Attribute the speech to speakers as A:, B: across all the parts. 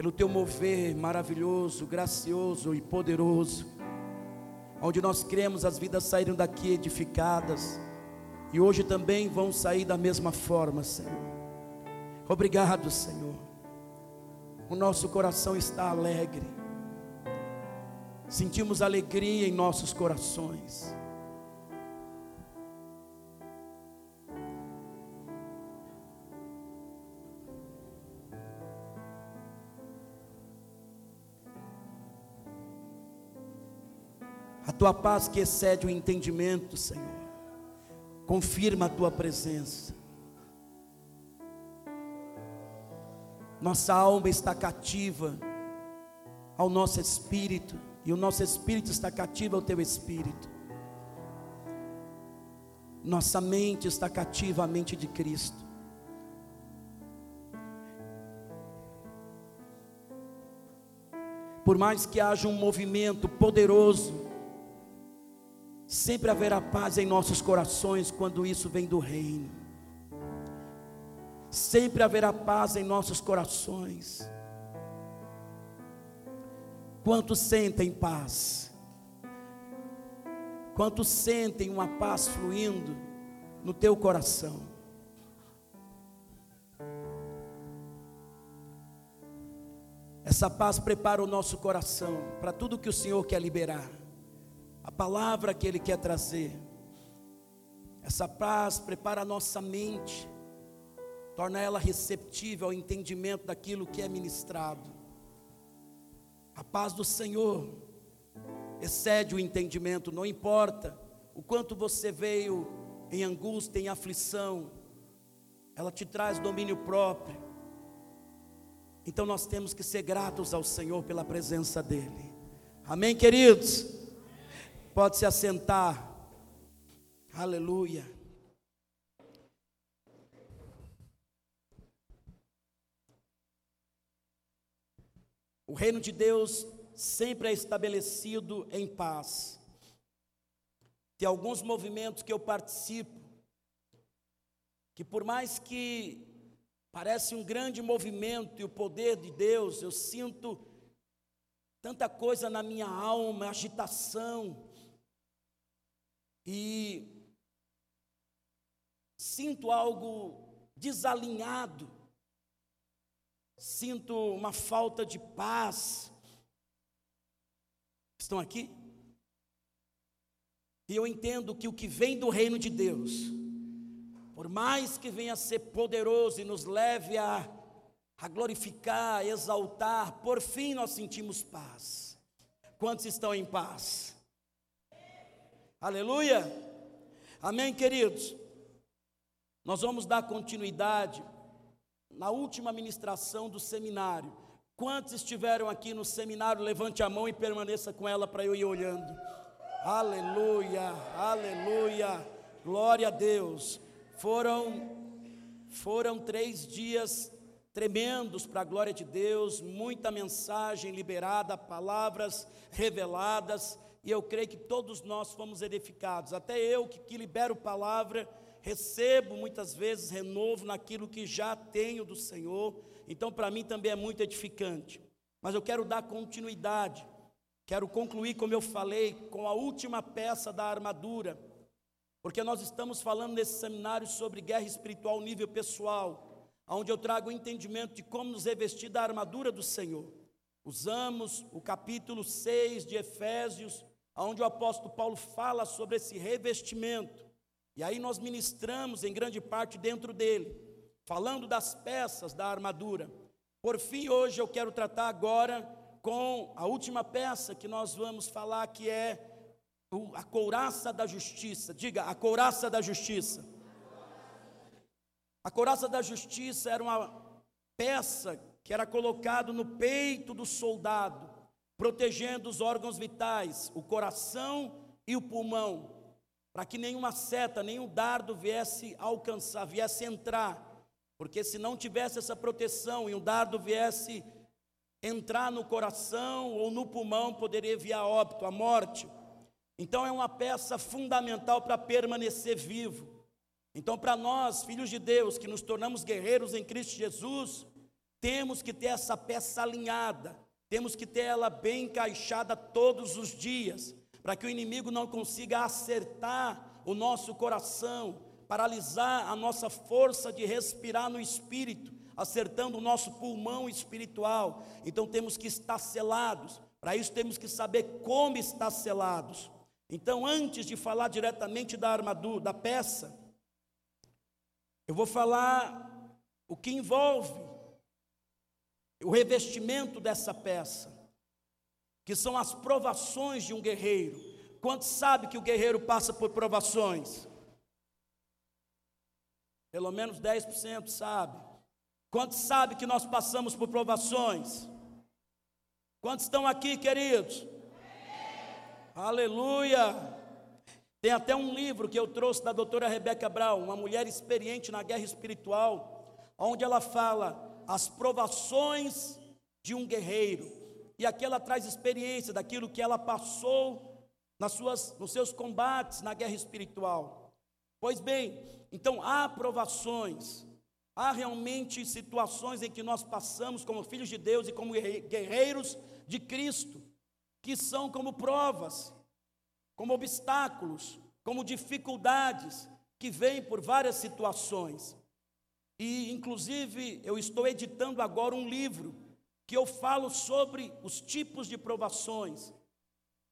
A: pelo teu mover maravilhoso, gracioso e poderoso, onde nós cremos as vidas saíram daqui edificadas e hoje também vão sair da mesma forma, Senhor. Obrigado, Senhor. O nosso coração está alegre, sentimos alegria em nossos corações. Tua paz que excede o entendimento, Senhor. Confirma a tua presença. Nossa alma está cativa ao nosso espírito, e o nosso espírito está cativo ao teu espírito. Nossa mente está cativa à mente de Cristo. Por mais que haja um movimento poderoso, Sempre haverá paz em nossos corações quando isso vem do reino. Sempre haverá paz em nossos corações. Quantos sentem paz? Quantos sentem uma paz fluindo no teu coração? Essa paz prepara o nosso coração para tudo que o Senhor quer liberar a palavra que Ele quer trazer. Essa paz prepara a nossa mente, torna ela receptível ao entendimento daquilo que é ministrado. A paz do Senhor excede o entendimento, não importa o quanto você veio em angústia, em aflição, ela te traz domínio próprio. Então nós temos que ser gratos ao Senhor pela presença dEle. Amém, queridos? Pode se assentar. Aleluia. O reino de Deus sempre é estabelecido em paz. Tem alguns movimentos que eu participo, que por mais que parece um grande movimento e o poder de Deus, eu sinto tanta coisa na minha alma, agitação, e sinto algo desalinhado, sinto uma falta de paz. Estão aqui? E eu entendo que o que vem do reino de Deus, por mais que venha a ser poderoso e nos leve a, a glorificar, a exaltar, por fim nós sentimos paz. Quantos estão em paz? Aleluia. Amém, queridos. Nós vamos dar continuidade na última ministração do seminário. Quantos estiveram aqui no seminário? Levante a mão e permaneça com ela para eu ir olhando. Aleluia, aleluia, glória a Deus. Foram, foram três dias tremendos para a glória de Deus, muita mensagem liberada, palavras reveladas e eu creio que todos nós fomos edificados. Até eu que, que libero palavra, recebo muitas vezes renovo naquilo que já tenho do Senhor. Então, para mim também é muito edificante. Mas eu quero dar continuidade. Quero concluir, como eu falei, com a última peça da armadura. Porque nós estamos falando nesse seminário sobre guerra espiritual nível pessoal, onde eu trago o entendimento de como nos revestir da armadura do Senhor. Usamos o capítulo 6 de Efésios onde o apóstolo Paulo fala sobre esse revestimento. E aí nós ministramos em grande parte dentro dele, falando das peças da armadura. Por fim, hoje eu quero tratar agora com a última peça que nós vamos falar, que é a couraça da justiça. Diga, a couraça da justiça. A couraça da justiça era uma peça que era colocado no peito do soldado protegendo os órgãos vitais, o coração e o pulmão, para que nenhuma seta, nenhum dardo viesse alcançar, viesse entrar, porque se não tivesse essa proteção e um dardo viesse entrar no coração ou no pulmão, poderia enviar óbito, a morte. Então é uma peça fundamental para permanecer vivo. Então, para nós, filhos de Deus, que nos tornamos guerreiros em Cristo Jesus, temos que ter essa peça alinhada, temos que ter ela bem encaixada todos os dias, para que o inimigo não consiga acertar o nosso coração, paralisar a nossa força de respirar no espírito, acertando o nosso pulmão espiritual. Então temos que estar selados. Para isso temos que saber como estar selados. Então, antes de falar diretamente da armadura, da peça, eu vou falar o que envolve o revestimento dessa peça, que são as provações de um guerreiro. Quantos sabe que o guerreiro passa por provações? Pelo menos 10% sabe. Quantos sabe que nós passamos por provações? Quantos estão aqui, queridos? Aleluia! Tem até um livro que eu trouxe da doutora Rebeca Brown, uma mulher experiente na guerra espiritual, onde ela fala as provações de um guerreiro. E aqui ela traz experiência daquilo que ela passou nas suas, nos seus combates na guerra espiritual. Pois bem, então há provações, há realmente situações em que nós passamos como filhos de Deus e como guerreiros de Cristo, que são como provas, como obstáculos, como dificuldades que vêm por várias situações. E, inclusive, eu estou editando agora um livro que eu falo sobre os tipos de provações,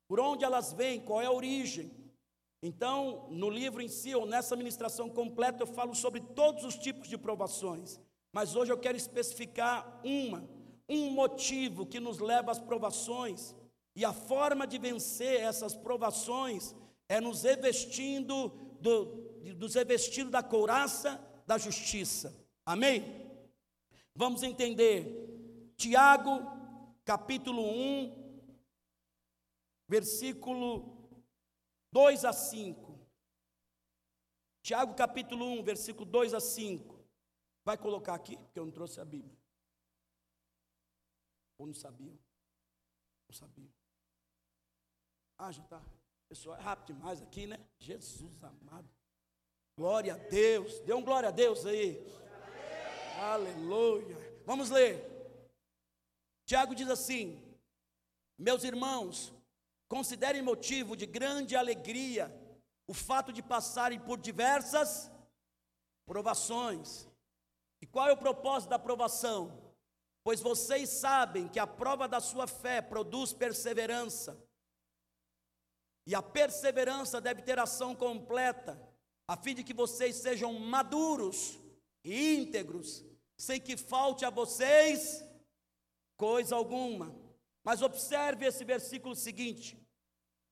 A: por onde elas vêm, qual é a origem. Então, no livro em si, ou nessa ministração completa, eu falo sobre todos os tipos de provações. Mas hoje eu quero especificar uma, um motivo que nos leva às provações. E a forma de vencer essas provações é nos revestindo, do, nos revestindo da couraça da justiça. Amém? Vamos entender. Tiago, capítulo 1, versículo 2 a 5. Tiago, capítulo 1, versículo 2 a 5. Vai colocar aqui, porque eu não trouxe a Bíblia. Ou não sabiam? Não sabiam. Ah, já está. Pessoal, é rápido demais aqui, né? Jesus amado. Glória a Deus. Dê um glória a Deus aí. Aleluia. Vamos ler. Tiago diz assim: Meus irmãos, considerem motivo de grande alegria o fato de passarem por diversas provações. E qual é o propósito da provação? Pois vocês sabem que a prova da sua fé produz perseverança. E a perseverança deve ter ação completa a fim de que vocês sejam maduros e íntegros, sem que falte a vocês coisa alguma. Mas observe esse versículo seguinte: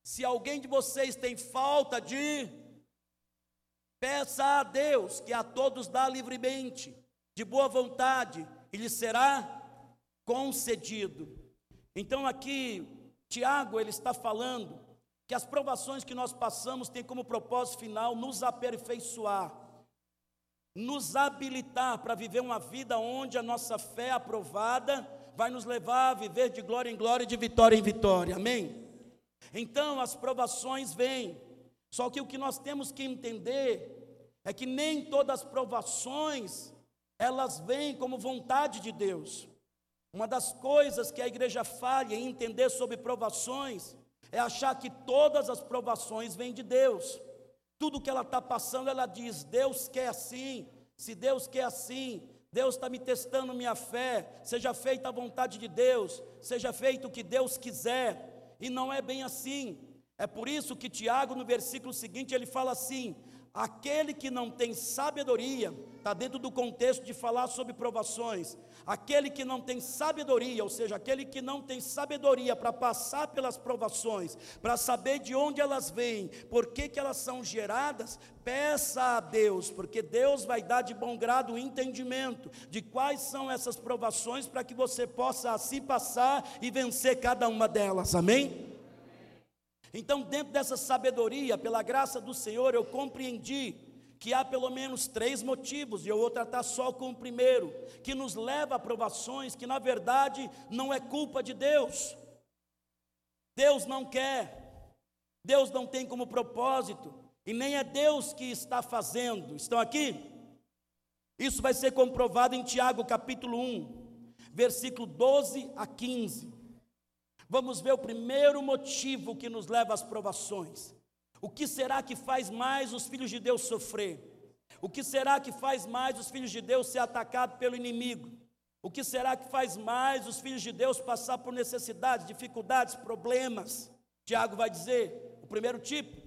A: se alguém de vocês tem falta de, peça a Deus, que a todos dá livremente, de boa vontade, e lhe será concedido. Então aqui, Tiago, ele está falando que as provações que nós passamos têm como propósito final nos aperfeiçoar, nos habilitar para viver uma vida onde a nossa fé aprovada vai nos levar a viver de glória em glória e de vitória em vitória. Amém? Então as provações vêm. Só que o que nós temos que entender é que nem todas as provações elas vêm como vontade de Deus. Uma das coisas que a igreja falha em entender sobre provações é achar que todas as provações vêm de Deus. Tudo que ela está passando, ela diz: Deus quer assim. Se Deus quer assim, Deus está me testando minha fé. Seja feita a vontade de Deus, seja feito o que Deus quiser. E não é bem assim. É por isso que Tiago, no versículo seguinte, ele fala assim: Aquele que não tem sabedoria, está dentro do contexto de falar sobre provações. Aquele que não tem sabedoria, ou seja, aquele que não tem sabedoria para passar pelas provações, para saber de onde elas vêm, por que, que elas são geradas, peça a Deus, porque Deus vai dar de bom grado o entendimento de quais são essas provações, para que você possa assim passar e vencer cada uma delas. Amém? Então, dentro dessa sabedoria, pela graça do Senhor, eu compreendi que há pelo menos três motivos, e eu vou tratar só com o primeiro, que nos leva a provações que na verdade não é culpa de Deus. Deus não quer, Deus não tem como propósito, e nem é Deus que está fazendo. Estão aqui? Isso vai ser comprovado em Tiago capítulo 1. versículo 12 a 15. Vamos ver o primeiro motivo que nos leva às provações. O que será que faz mais os filhos de Deus sofrer? O que será que faz mais os filhos de Deus ser atacados pelo inimigo? O que será que faz mais os filhos de Deus passar por necessidades, dificuldades, problemas? Tiago vai dizer, o primeiro tipo.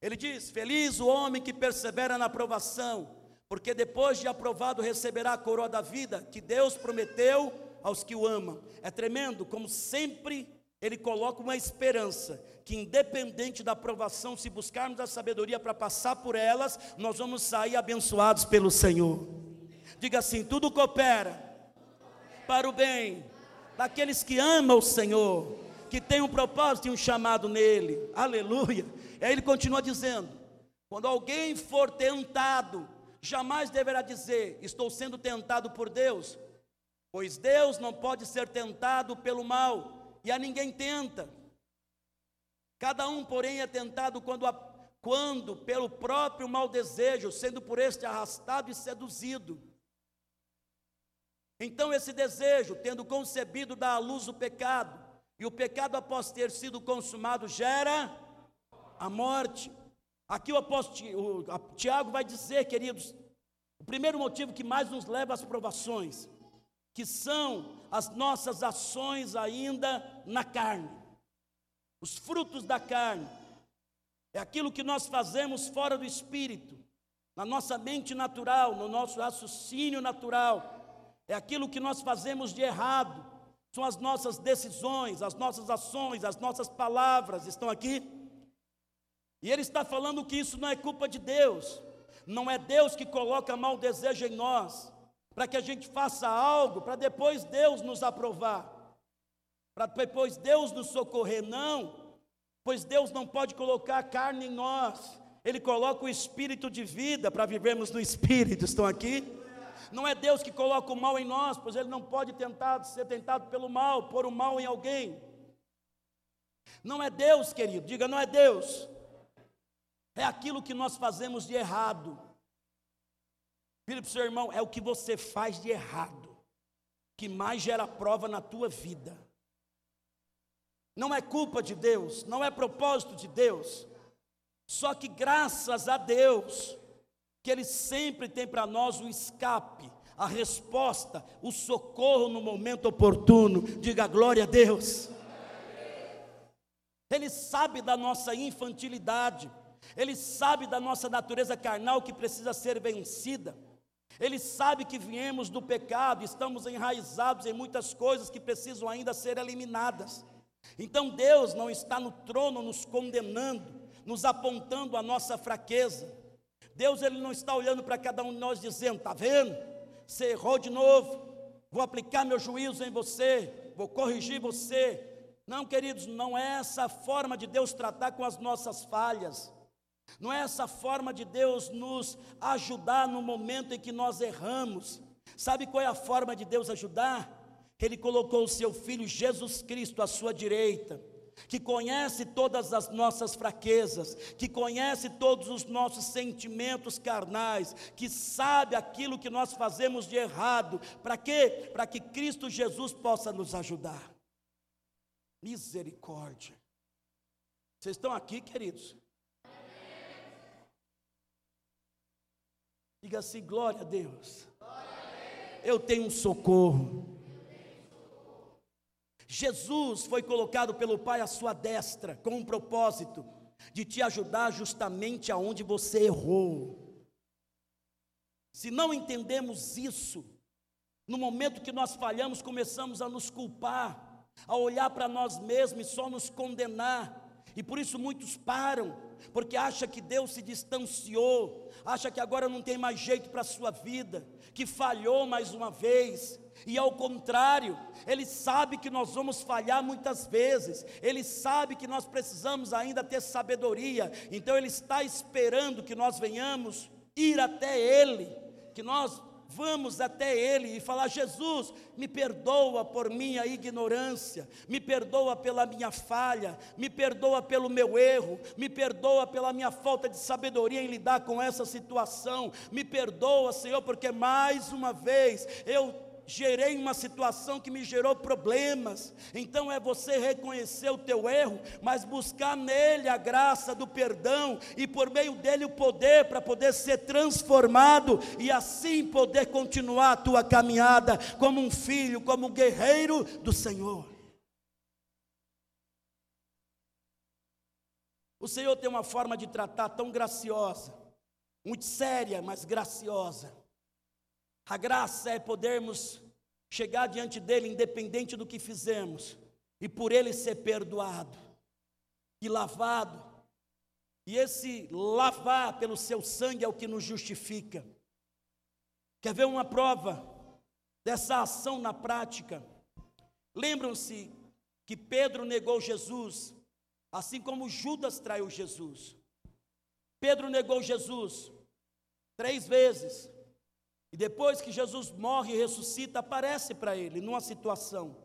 A: Ele diz: Feliz o homem que persevera na aprovação, porque depois de aprovado receberá a coroa da vida que Deus prometeu aos que o amam. É tremendo, como sempre ele coloca uma esperança que, independente da aprovação, se buscarmos a sabedoria para passar por elas, nós vamos sair abençoados pelo Senhor. Diga assim: tudo coopera para o bem daqueles que amam o Senhor, que tem um propósito e um chamado nele. Aleluia. E aí ele continua dizendo: quando alguém for tentado, jamais deverá dizer: estou sendo tentado por Deus, Pois Deus não pode ser tentado pelo mal, e a ninguém tenta. Cada um, porém, é tentado quando, a, quando pelo próprio mau desejo, sendo por este arrastado e seduzido. Então, esse desejo, tendo concebido, dá à luz o pecado, e o pecado, após ter sido consumado, gera a morte. Aqui o apóstolo Tiago vai dizer, queridos, o primeiro motivo que mais nos leva às provações que são as nossas ações ainda na carne, os frutos da carne, é aquilo que nós fazemos fora do espírito, na nossa mente natural, no nosso raciocínio natural, é aquilo que nós fazemos de errado, são as nossas decisões, as nossas ações, as nossas palavras, estão aqui? E ele está falando que isso não é culpa de Deus, não é Deus que coloca mau desejo em nós, para que a gente faça algo, para depois Deus nos aprovar, para depois Deus nos socorrer. Não, pois Deus não pode colocar carne em nós, Ele coloca o espírito de vida para vivermos no espírito. Estão aqui? Não é Deus que coloca o mal em nós, pois Ele não pode tentar ser tentado pelo mal, pôr o mal em alguém. Não é Deus, querido, diga, não é Deus. É aquilo que nós fazemos de errado. Vira para o seu irmão, é o que você faz de errado, que mais gera prova na tua vida. Não é culpa de Deus, não é propósito de Deus. Só que graças a Deus, que Ele sempre tem para nós o escape, a resposta, o socorro no momento oportuno. Diga glória a Deus. Ele sabe da nossa infantilidade, Ele sabe da nossa natureza carnal que precisa ser vencida. Ele sabe que viemos do pecado, estamos enraizados em muitas coisas que precisam ainda ser eliminadas. Então Deus não está no trono nos condenando, nos apontando a nossa fraqueza. Deus ele não está olhando para cada um de nós dizendo: "Tá vendo? Você errou de novo. Vou aplicar meu juízo em você, vou corrigir você". Não, queridos, não é essa a forma de Deus tratar com as nossas falhas. Não é essa forma de Deus nos ajudar no momento em que nós erramos. Sabe qual é a forma de Deus ajudar? Ele colocou o seu filho Jesus Cristo à sua direita, que conhece todas as nossas fraquezas, que conhece todos os nossos sentimentos carnais, que sabe aquilo que nós fazemos de errado. Para quê? Para que Cristo Jesus possa nos ajudar. Misericórdia. Vocês estão aqui, queridos? Diga assim: glória a Deus. Eu tenho um socorro. Jesus foi colocado pelo Pai à sua destra com um propósito de te ajudar justamente aonde você errou. Se não entendemos isso, no momento que nós falhamos, começamos a nos culpar, a olhar para nós mesmos e só nos condenar. E por isso muitos param, porque acha que Deus se distanciou, acha que agora não tem mais jeito para a sua vida, que falhou mais uma vez. E ao contrário, ele sabe que nós vamos falhar muitas vezes, ele sabe que nós precisamos ainda ter sabedoria, então ele está esperando que nós venhamos ir até ele, que nós Vamos até Ele e falar: Jesus, me perdoa por minha ignorância, me perdoa pela minha falha, me perdoa pelo meu erro, me perdoa pela minha falta de sabedoria em lidar com essa situação, me perdoa, Senhor, porque mais uma vez eu gerei uma situação que me gerou problemas. Então é você reconhecer o teu erro, mas buscar nele a graça do perdão e por meio dele o poder para poder ser transformado e assim poder continuar a tua caminhada como um filho, como um guerreiro do Senhor. O Senhor tem uma forma de tratar tão graciosa, muito séria, mas graciosa a graça é podermos chegar diante dele, independente do que fizemos, e por ele ser perdoado e lavado. E esse lavar pelo seu sangue é o que nos justifica. Quer ver uma prova dessa ação na prática? Lembram-se que Pedro negou Jesus, assim como Judas traiu Jesus. Pedro negou Jesus três vezes. E depois que Jesus morre e ressuscita, aparece para ele numa situação.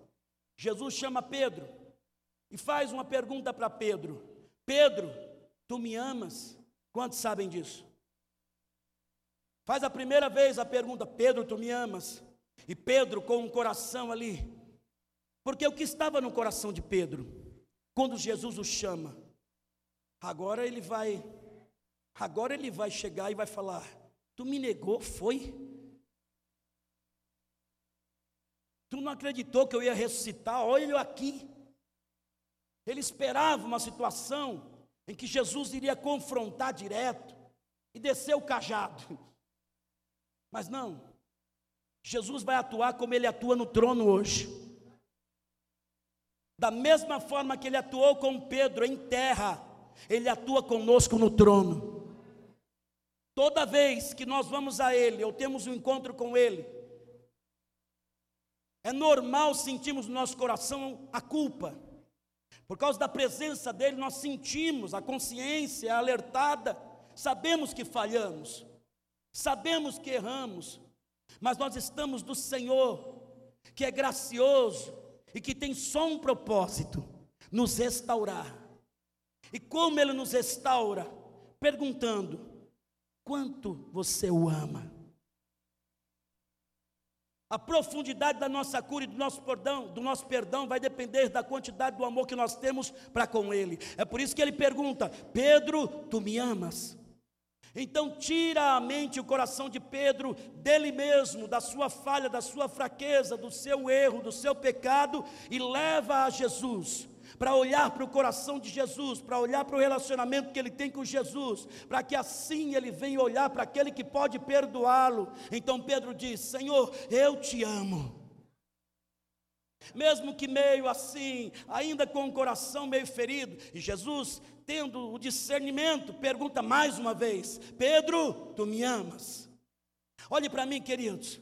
A: Jesus chama Pedro e faz uma pergunta para Pedro: Pedro, tu me amas? Quantos sabem disso? Faz a primeira vez a pergunta: Pedro, tu me amas? E Pedro, com um coração ali, porque o que estava no coração de Pedro, quando Jesus o chama, agora ele vai, agora ele vai chegar e vai falar: Tu me negou, foi? Tu não acreditou que eu ia ressuscitar? Olha aqui. Ele esperava uma situação em que Jesus iria confrontar direto e descer o cajado. Mas não. Jesus vai atuar como ele atua no trono hoje. Da mesma forma que ele atuou com Pedro em terra, ele atua conosco no trono. Toda vez que nós vamos a ele ou temos um encontro com ele, é normal sentirmos no nosso coração a culpa. Por causa da presença dele, nós sentimos, a consciência alertada, sabemos que falhamos, sabemos que erramos, mas nós estamos do Senhor, que é gracioso e que tem só um propósito: nos restaurar. E como Ele nos restaura? Perguntando: quanto você o ama? A profundidade da nossa cura e do nosso perdão, do nosso perdão vai depender da quantidade do amor que nós temos para com Ele. É por isso que ele pergunta: Pedro, tu me amas? Então tira a mente o coração de Pedro dele mesmo, da sua falha, da sua fraqueza, do seu erro, do seu pecado e leva a Jesus para olhar para o coração de Jesus, para olhar para o relacionamento que ele tem com Jesus, para que assim ele venha olhar para aquele que pode perdoá-lo. Então Pedro diz: Senhor, eu te amo. Mesmo que meio assim, ainda com o coração meio ferido, e Jesus, tendo o discernimento, pergunta mais uma vez: Pedro, tu me amas? Olhe para mim, queridos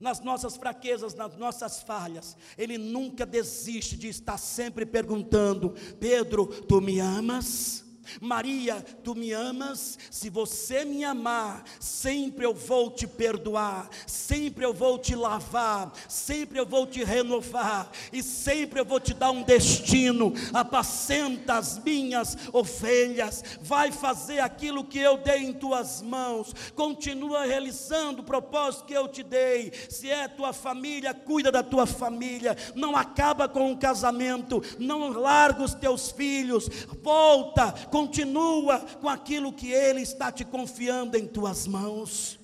A: nas nossas fraquezas, nas nossas falhas. Ele nunca desiste de estar sempre perguntando: Pedro, tu me amas? Maria, tu me amas? Se você me amar, sempre eu vou te perdoar, sempre eu vou te lavar, sempre eu vou te renovar, e sempre eu vou te dar um destino. Apacenta as minhas ovelhas, vai fazer aquilo que eu dei em tuas mãos, continua realizando o propósito que eu te dei. Se é tua família, cuida da tua família, não acaba com o casamento, não larga os teus filhos, volta continua com aquilo que Ele está te confiando em tuas mãos.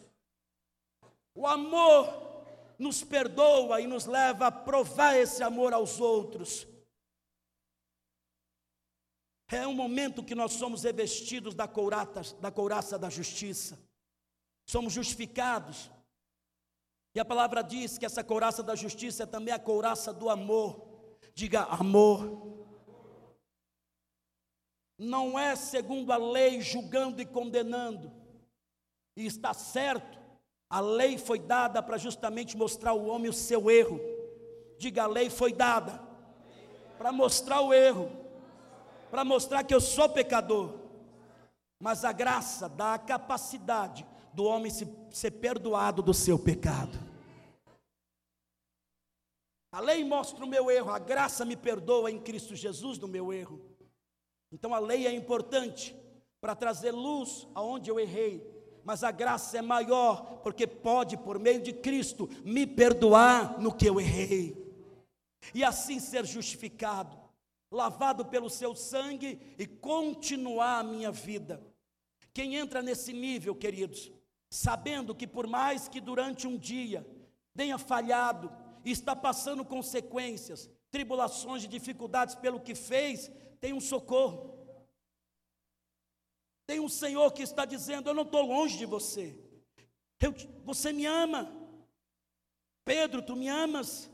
A: O amor nos perdoa e nos leva a provar esse amor aos outros. É um momento que nós somos revestidos da couraça, da couraça da justiça, somos justificados. E a palavra diz que essa couraça da justiça é também a couraça do amor. Diga amor não é segundo a lei julgando e condenando. E está certo, a lei foi dada para justamente mostrar ao homem o seu erro. Diga, a lei foi dada para mostrar o erro, para mostrar que eu sou pecador. Mas a graça dá a capacidade do homem se, ser perdoado do seu pecado. A lei mostra o meu erro, a graça me perdoa em Cristo Jesus do meu erro. Então a lei é importante para trazer luz aonde eu errei, mas a graça é maior, porque pode, por meio de Cristo, me perdoar no que eu errei, e assim ser justificado, lavado pelo seu sangue e continuar a minha vida. Quem entra nesse nível, queridos, sabendo que por mais que durante um dia tenha falhado e está passando consequências, tribulações e dificuldades pelo que fez, tem um socorro. Tem um Senhor que está dizendo: Eu não estou longe de você. Eu, você me ama. Pedro, tu me amas?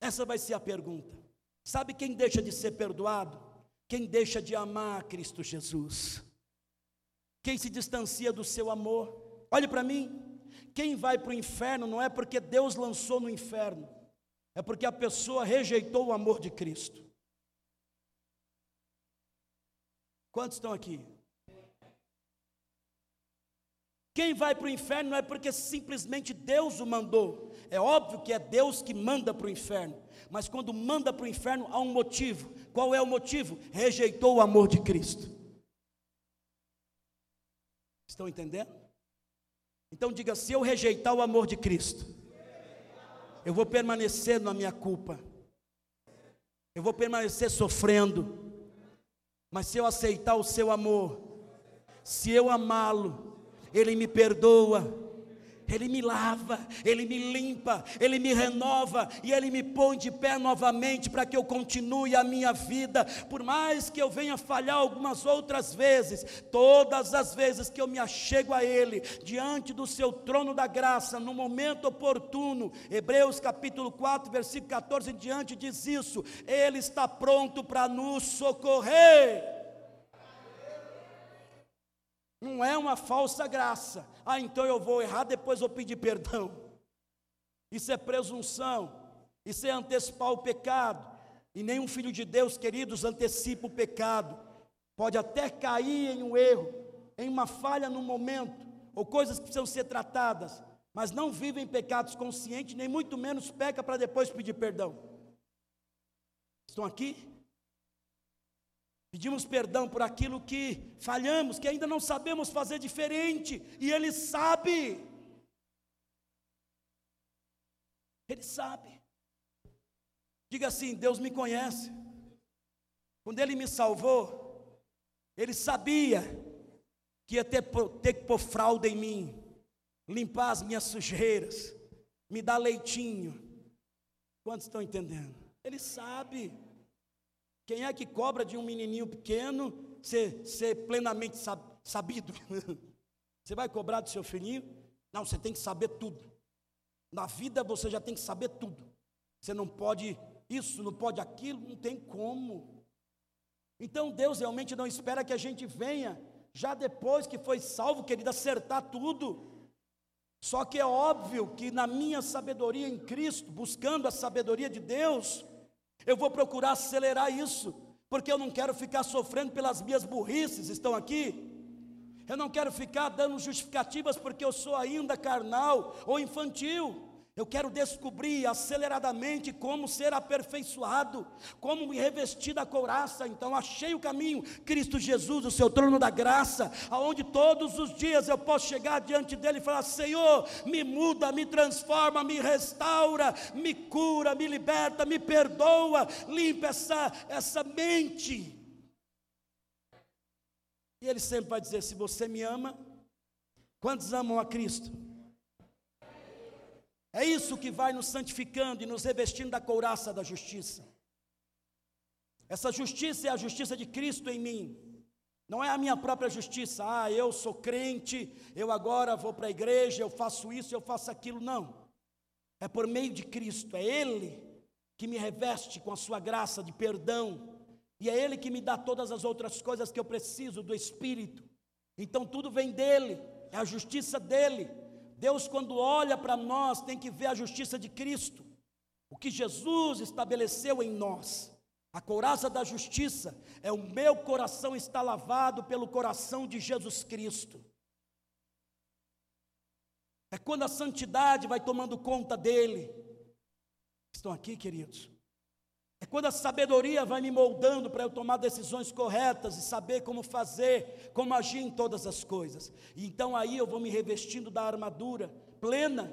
A: Essa vai ser a pergunta. Sabe quem deixa de ser perdoado? Quem deixa de amar Cristo Jesus. Quem se distancia do seu amor. Olhe para mim. Quem vai para o inferno não é porque Deus lançou no inferno, é porque a pessoa rejeitou o amor de Cristo. Quantos estão aqui? Quem vai para o inferno não é porque simplesmente Deus o mandou. É óbvio que é Deus que manda para o inferno. Mas quando manda para o inferno, há um motivo. Qual é o motivo? Rejeitou o amor de Cristo. Estão entendendo? Então diga: se eu rejeitar o amor de Cristo, eu vou permanecer na minha culpa, eu vou permanecer sofrendo, mas se eu aceitar o seu amor, se eu amá-lo, ele me perdoa, Ele me lava, Ele me limpa, Ele me renova e Ele me põe de pé novamente para que eu continue a minha vida, por mais que eu venha falhar algumas outras vezes, todas as vezes que eu me achego a Ele, diante do Seu trono da graça, no momento oportuno, Hebreus capítulo 4, versículo 14 em diante diz isso, Ele está pronto para nos socorrer. Não é uma falsa graça. Ah, então eu vou errar, depois vou pedir perdão. Isso é presunção. Isso é antecipar o pecado. E nenhum filho de Deus, queridos, antecipa o pecado. Pode até cair em um erro, em uma falha no momento, ou coisas que precisam ser tratadas, mas não vive em pecados conscientes, nem muito menos peca para depois pedir perdão. Estão aqui? Pedimos perdão por aquilo que falhamos, que ainda não sabemos fazer diferente, e Ele sabe. Ele sabe. Diga assim: Deus me conhece. Quando Ele me salvou, Ele sabia que ia ter, ter que pôr fralda em mim, limpar as minhas sujeiras, me dar leitinho. Quantos estão entendendo? Ele sabe. Quem é que cobra de um menininho pequeno ser, ser plenamente sabido? Você vai cobrar do seu filhinho? Não, você tem que saber tudo. Na vida você já tem que saber tudo. Você não pode isso, não pode aquilo, não tem como. Então Deus realmente não espera que a gente venha, já depois que foi salvo, querido, acertar tudo. Só que é óbvio que na minha sabedoria em Cristo, buscando a sabedoria de Deus, eu vou procurar acelerar isso, porque eu não quero ficar sofrendo pelas minhas burrices, estão aqui? Eu não quero ficar dando justificativas porque eu sou ainda carnal ou infantil. Eu quero descobrir aceleradamente como ser aperfeiçoado, como me revestir da couraça. Então achei o caminho, Cristo Jesus, o seu trono da graça, aonde todos os dias eu posso chegar diante dele e falar: Senhor, me muda, me transforma, me restaura, me cura, me liberta, me perdoa, limpa essa essa mente. E ele sempre vai dizer: se você me ama, quantos amam a Cristo? É isso que vai nos santificando e nos revestindo da couraça da justiça. Essa justiça é a justiça de Cristo em mim. Não é a minha própria justiça. Ah, eu sou crente, eu agora vou para a igreja, eu faço isso, eu faço aquilo. Não. É por meio de Cristo, é Ele que me reveste com a sua graça de perdão, e é Ele que me dá todas as outras coisas que eu preciso do Espírito. Então tudo vem dEle, é a justiça dEle. Deus, quando olha para nós, tem que ver a justiça de Cristo, o que Jesus estabeleceu em nós. A couraça da justiça é o meu coração está lavado pelo coração de Jesus Cristo. É quando a santidade vai tomando conta dele. Estão aqui, queridos? Quando a sabedoria vai me moldando para eu tomar decisões corretas e saber como fazer, como agir em todas as coisas. E então aí eu vou me revestindo da armadura plena,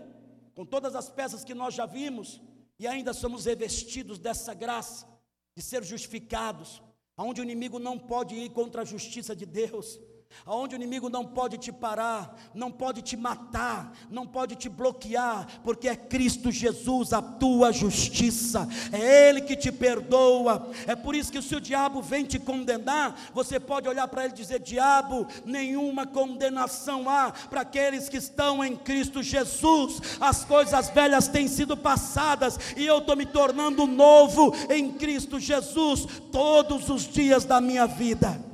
A: com todas as peças que nós já vimos, e ainda somos revestidos dessa graça de ser justificados, aonde o inimigo não pode ir contra a justiça de Deus aonde o inimigo não pode te parar, não pode te matar, não pode te bloquear, porque é Cristo Jesus a tua justiça, é Ele que te perdoa. É por isso que se o diabo vem te condenar, você pode olhar para ele e dizer: Diabo, nenhuma condenação há para aqueles que estão em Cristo Jesus. As coisas velhas têm sido passadas e eu estou me tornando novo em Cristo Jesus todos os dias da minha vida.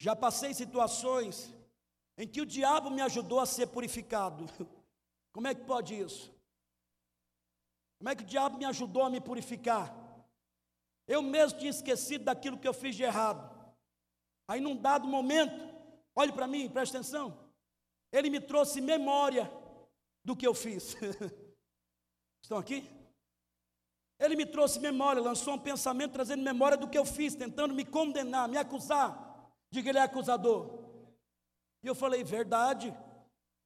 A: Já passei situações em que o diabo me ajudou a ser purificado. Como é que pode isso? Como é que o diabo me ajudou a me purificar? Eu mesmo tinha esquecido daquilo que eu fiz de errado. Aí, num dado momento, olhe para mim, preste atenção. Ele me trouxe memória do que eu fiz. Estão aqui? Ele me trouxe memória, lançou um pensamento trazendo memória do que eu fiz, tentando me condenar, me acusar. Diga, ele é acusador. E eu falei, verdade,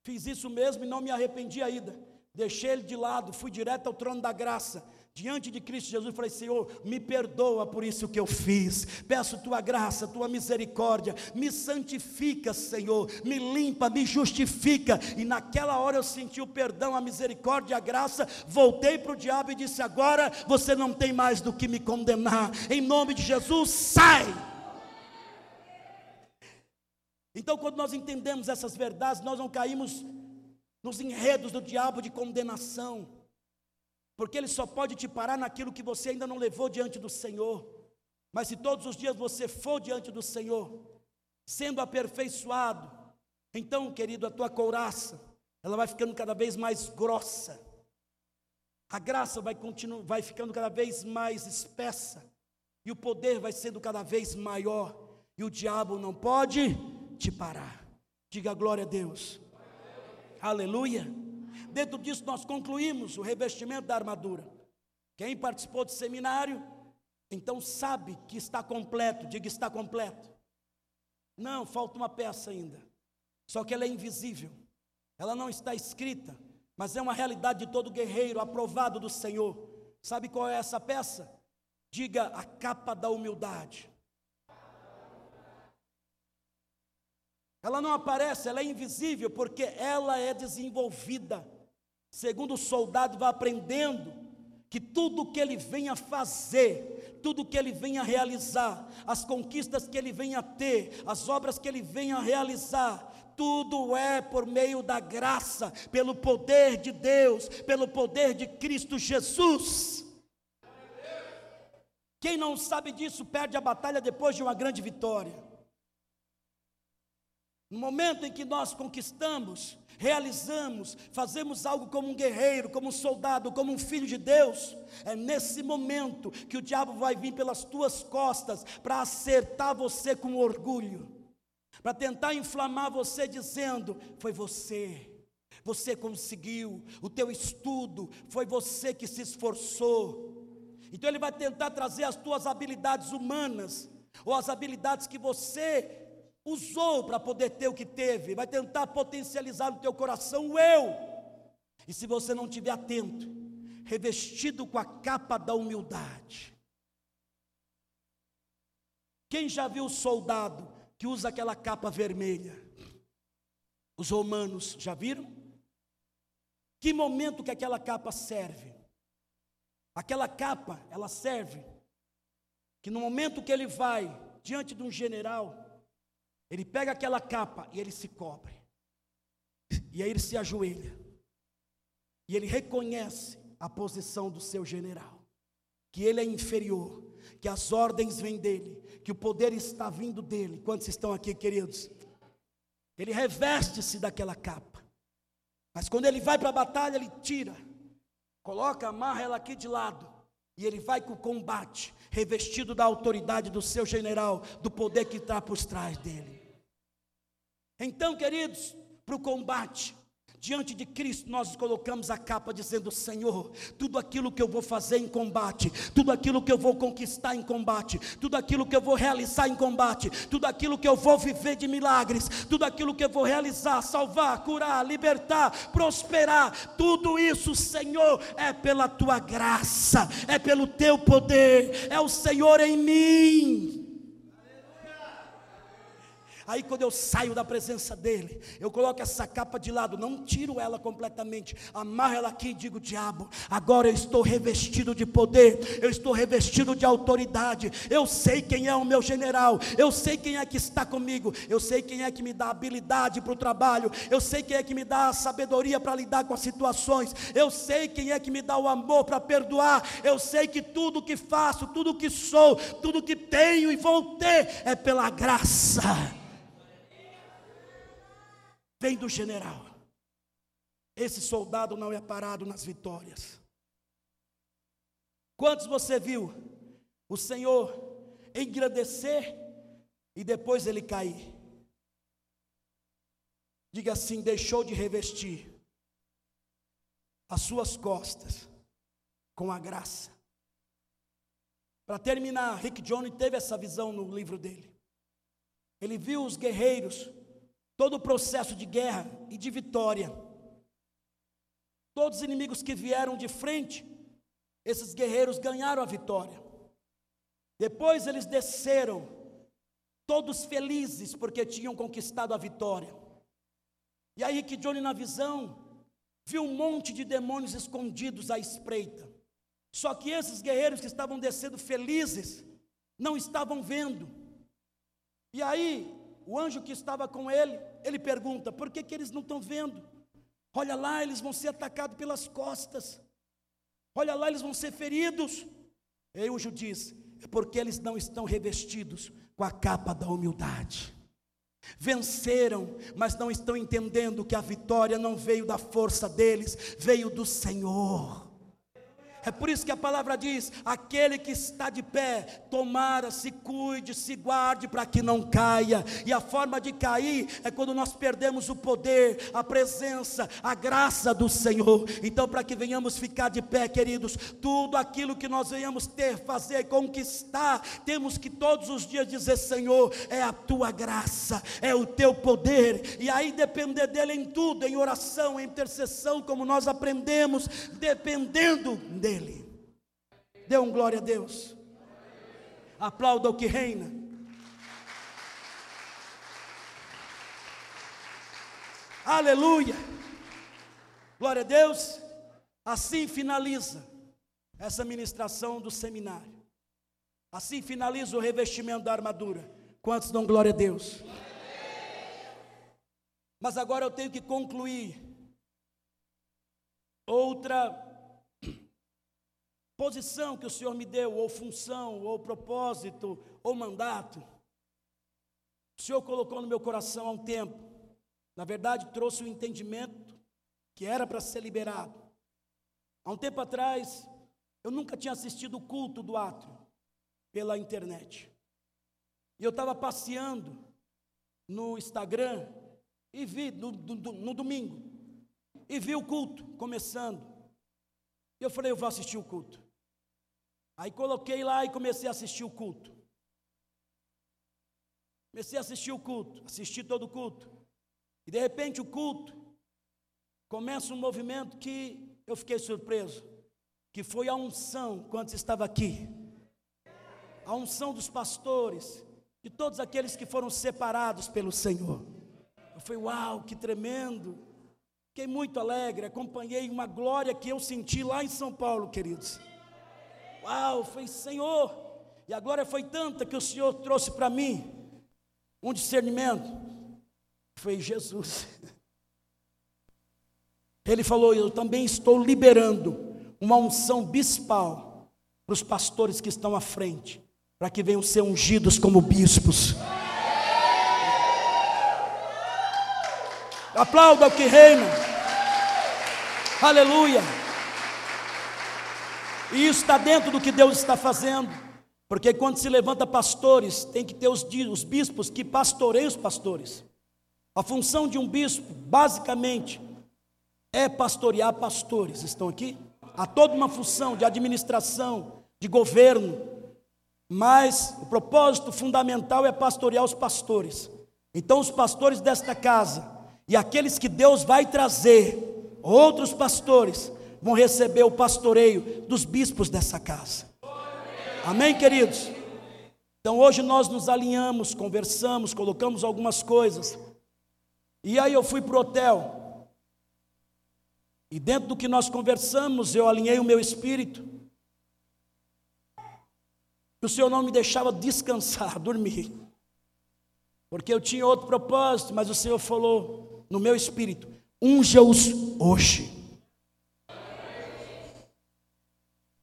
A: fiz isso mesmo e não me arrependi ainda. Deixei ele de lado, fui direto ao trono da graça, diante de Cristo Jesus, falei: Senhor, me perdoa por isso que eu fiz. Peço tua graça, tua misericórdia, me santifica, Senhor, me limpa, me justifica. E naquela hora eu senti o perdão, a misericórdia, a graça. Voltei para o diabo e disse: Agora você não tem mais do que me condenar. Em nome de Jesus, sai. Então, quando nós entendemos essas verdades, nós não caímos nos enredos do diabo de condenação, porque ele só pode te parar naquilo que você ainda não levou diante do Senhor. Mas se todos os dias você for diante do Senhor, sendo aperfeiçoado, então, querido, a tua couraça, ela vai ficando cada vez mais grossa. A graça vai, continu, vai ficando cada vez mais espessa. E o poder vai sendo cada vez maior. E o diabo não pode te parar. Diga glória a Deus. Aleluia. Dentro disso nós concluímos o revestimento da armadura. Quem participou do seminário, então sabe que está completo. Diga está completo. Não, falta uma peça ainda. Só que ela é invisível. Ela não está escrita, mas é uma realidade de todo guerreiro aprovado do Senhor. Sabe qual é essa peça? Diga a capa da humildade. Ela não aparece, ela é invisível porque ela é desenvolvida. Segundo o soldado vai aprendendo que tudo que ele venha fazer, tudo que ele venha realizar, as conquistas que ele venha ter, as obras que ele venha realizar, tudo é por meio da graça, pelo poder de Deus, pelo poder de Cristo Jesus. Quem não sabe disso perde a batalha depois de uma grande vitória. No momento em que nós conquistamos, realizamos, fazemos algo como um guerreiro, como um soldado, como um filho de Deus, é nesse momento que o diabo vai vir pelas tuas costas para acertar você com orgulho, para tentar inflamar você dizendo: foi você. Você conseguiu, o teu estudo, foi você que se esforçou. Então ele vai tentar trazer as tuas habilidades humanas, ou as habilidades que você usou para poder ter o que teve, vai tentar potencializar no teu coração o eu. E se você não estiver atento, revestido com a capa da humildade. Quem já viu o soldado que usa aquela capa vermelha? Os romanos já viram? Que momento que aquela capa serve? Aquela capa, ela serve que no momento que ele vai diante de um general, ele pega aquela capa e ele se cobre. E aí ele se ajoelha. E ele reconhece a posição do seu general. Que ele é inferior. Que as ordens vêm dele. Que o poder está vindo dele. Quantos estão aqui, queridos? Ele reveste-se daquela capa. Mas quando ele vai para a batalha, ele tira. Coloca, amarra ela aqui de lado. E ele vai com o combate, revestido da autoridade do seu general, do poder que está por trás dele. Então, queridos, para o combate, Diante de Cristo, nós colocamos a capa dizendo: Senhor, tudo aquilo que eu vou fazer em combate, tudo aquilo que eu vou conquistar em combate, tudo aquilo que eu vou realizar em combate, tudo aquilo que eu vou viver de milagres, tudo aquilo que eu vou realizar, salvar, curar, libertar, prosperar, tudo isso, Senhor, é pela tua graça, é pelo teu poder, é o Senhor em mim. Aí quando eu saio da presença dele, eu coloco essa capa de lado, não tiro ela completamente, amarro ela aqui e digo: diabo, agora eu estou revestido de poder, eu estou revestido de autoridade, eu sei quem é o meu general, eu sei quem é que está comigo, eu sei quem é que me dá habilidade para o trabalho, eu sei quem é que me dá a sabedoria para lidar com as situações, eu sei quem é que me dá o amor para perdoar, eu sei que tudo que faço, tudo que sou, tudo que tenho e vou ter é pela graça vem do general. Esse soldado não é parado nas vitórias. Quantos você viu o Senhor engrandecer e depois ele cair? Diga assim: deixou de revestir as suas costas com a graça. Para terminar, Rick Johnny teve essa visão no livro dele. Ele viu os guerreiros todo o processo de guerra e de vitória. Todos os inimigos que vieram de frente, esses guerreiros ganharam a vitória. Depois eles desceram, todos felizes porque tinham conquistado a vitória. E aí que Johnny na visão viu um monte de demônios escondidos à espreita. Só que esses guerreiros que estavam descendo felizes não estavam vendo. E aí o anjo que estava com ele, ele pergunta: por que, que eles não estão vendo? Olha lá, eles vão ser atacados pelas costas. Olha lá, eles vão ser feridos. E o anjo diz: é porque eles não estão revestidos com a capa da humildade. Venceram, mas não estão entendendo que a vitória não veio da força deles, veio do Senhor. É por isso que a palavra diz: aquele que está de pé, tomara, se cuide, se guarde para que não caia. E a forma de cair é quando nós perdemos o poder, a presença, a graça do Senhor. Então, para que venhamos ficar de pé, queridos, tudo aquilo que nós venhamos ter, fazer, conquistar, temos que todos os dias dizer: Senhor, é a tua graça, é o teu poder. E aí depender dele em tudo, em oração, em intercessão, como nós aprendemos, dependendo dele dele. Dê um glória a Deus. Aplauda o que reina. Aleluia. Glória a Deus. Assim finaliza essa ministração do seminário. Assim finaliza o revestimento da armadura. Quantos dão glória a Deus? Mas agora eu tenho que concluir outra posição que o Senhor me deu, ou função, ou propósito, ou mandato, o Senhor colocou no meu coração há um tempo. Na verdade, trouxe o um entendimento que era para ser liberado. Há um tempo atrás, eu nunca tinha assistido o culto do ato pela internet. E eu estava passeando no Instagram e vi no, no, no domingo e vi o culto começando. E eu falei, eu vou assistir o culto. Aí coloquei lá e comecei a assistir o culto. Comecei a assistir o culto, assisti todo o culto. E de repente o culto começa um movimento que eu fiquei surpreso, que foi a unção quando estava aqui. A unção dos pastores, de todos aqueles que foram separados pelo Senhor. Eu falei, uau, que tremendo. Fiquei muito alegre, acompanhei uma glória que eu senti lá em São Paulo, queridos. Uau, foi Senhor. E a glória foi tanta que o Senhor trouxe para mim um discernimento. Foi Jesus. Ele falou: Eu também estou liberando uma unção bispal para os pastores que estão à frente, para que venham ser ungidos como bispos. Aplauda o que reina. Aleluia. E isso está dentro do que Deus está fazendo. Porque quando se levanta pastores, tem que ter os, os bispos que pastoreiam os pastores. A função de um bispo, basicamente, é pastorear pastores. Estão aqui? Há toda uma função de administração, de governo, mas o propósito fundamental é pastorear os pastores. Então, os pastores desta casa e aqueles que Deus vai trazer, outros pastores, vão receber o pastoreio dos bispos dessa casa. Amém, queridos? Então, hoje nós nos alinhamos, conversamos, colocamos algumas coisas. E aí eu fui para o hotel. E dentro do que nós conversamos, eu alinhei o meu espírito. E o Senhor não me deixava descansar, dormir. Porque eu tinha outro propósito, mas o Senhor falou no meu espírito: unja-os hoje.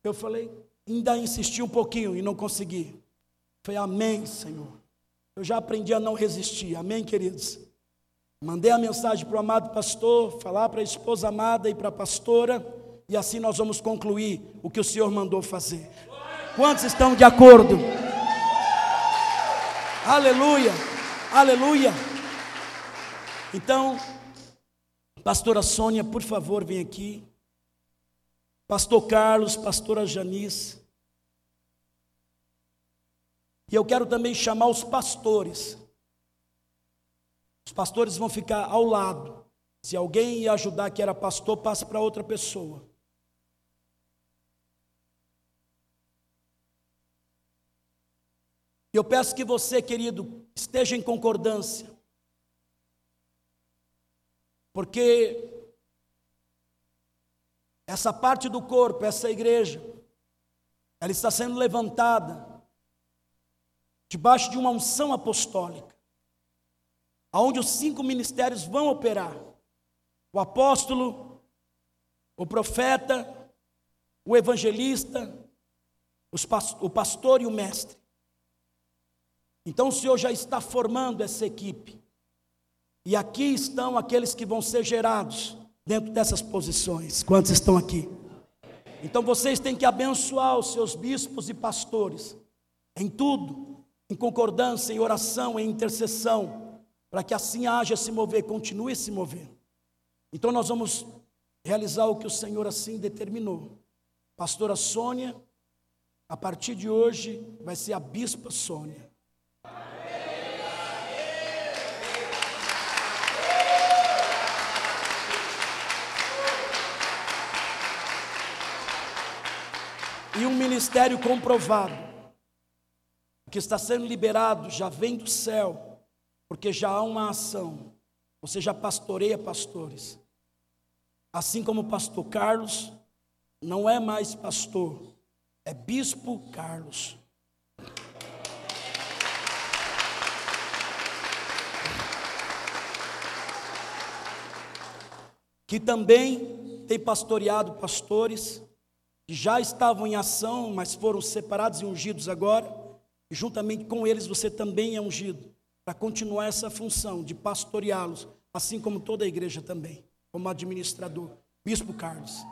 A: Eu falei, ainda insisti um pouquinho e não consegui. Falei, amém, Senhor. Eu já aprendi a não resistir, amém, queridos? Mandei a mensagem para o amado pastor, falar para a esposa amada e para a pastora, e assim nós vamos concluir o que o Senhor mandou fazer. Quantos estão de acordo? Aleluia, aleluia. Então, pastora Sônia, por favor, vem aqui. Pastor Carlos, pastora Janice. E eu quero também chamar os pastores. Os pastores vão ficar ao lado. Se alguém ia ajudar que era pastor, passa para outra pessoa. Eu peço que você, querido, esteja em concordância. Porque essa parte do corpo, essa igreja, ela está sendo levantada debaixo de uma unção apostólica, aonde os cinco ministérios vão operar: o apóstolo, o profeta, o evangelista, o pastor e o mestre. Então o Senhor já está formando essa equipe. E aqui estão aqueles que vão ser gerados dentro dessas posições. Quantos estão aqui? Então vocês têm que abençoar os seus bispos e pastores em tudo, em concordância, em oração, em intercessão, para que assim haja se mover, continue se mover. Então nós vamos realizar o que o Senhor assim determinou. Pastora Sônia, a partir de hoje, vai ser a bispa Sônia. E um ministério comprovado que está sendo liberado já vem do céu, porque já há uma ação. Você já pastoreia pastores. Assim como o pastor Carlos não é mais pastor, é bispo Carlos. Que também tem pastoreado pastores já estavam em ação, mas foram separados e ungidos agora e juntamente com eles você também é ungido para continuar essa função de pastoreá-los, assim como toda a igreja também, como administrador. Bispo Carlos.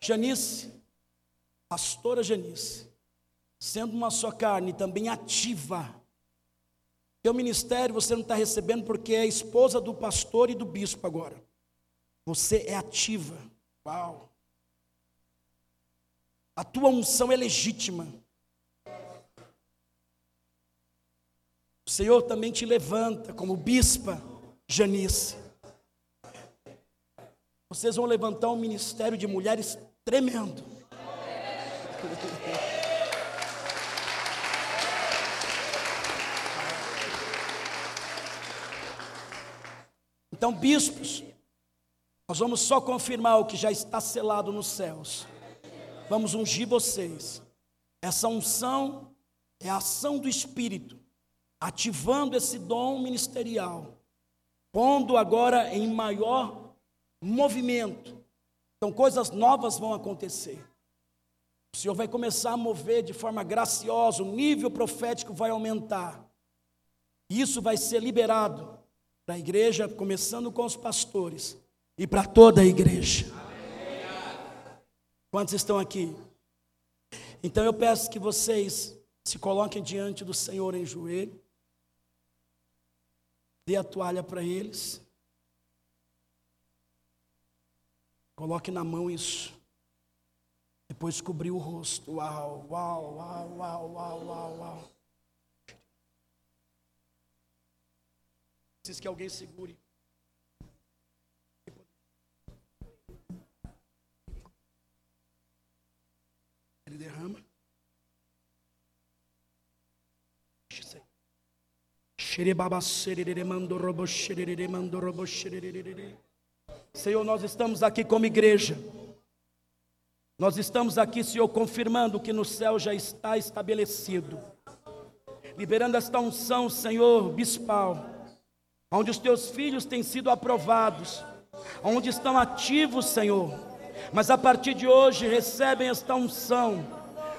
A: Janice, pastora Janice, sendo uma só carne, também ativa. Teu ministério você não está recebendo porque é esposa do pastor e do bispo agora. Você é ativa. Uau! A tua unção é legítima. O Senhor também te levanta como bispa Janice. Vocês vão levantar um ministério de mulheres tremendo. Então, bispos, nós vamos só confirmar o que já está selado nos céus vamos ungir vocês. Essa unção é a ação do Espírito, ativando esse dom ministerial, pondo agora em maior movimento. Então, coisas novas vão acontecer. O Senhor vai começar a mover de forma graciosa, o nível profético vai aumentar. Isso vai ser liberado para a igreja, começando com os pastores e para toda a igreja. Quantos estão aqui? Então eu peço que vocês se coloquem diante do Senhor em joelho. Dê a toalha para eles. Coloque na mão isso. Depois cobrir o rosto. Uau, uau, uau, uau, uau, uau, uau. Preciso que alguém segure. Ele derrama. Senhor, nós estamos aqui como igreja. Nós estamos aqui, Senhor, confirmando que no céu já está estabelecido. Liberando esta unção, Senhor, bispal, onde os teus filhos têm sido aprovados, onde estão ativos, Senhor. Mas a partir de hoje recebem esta unção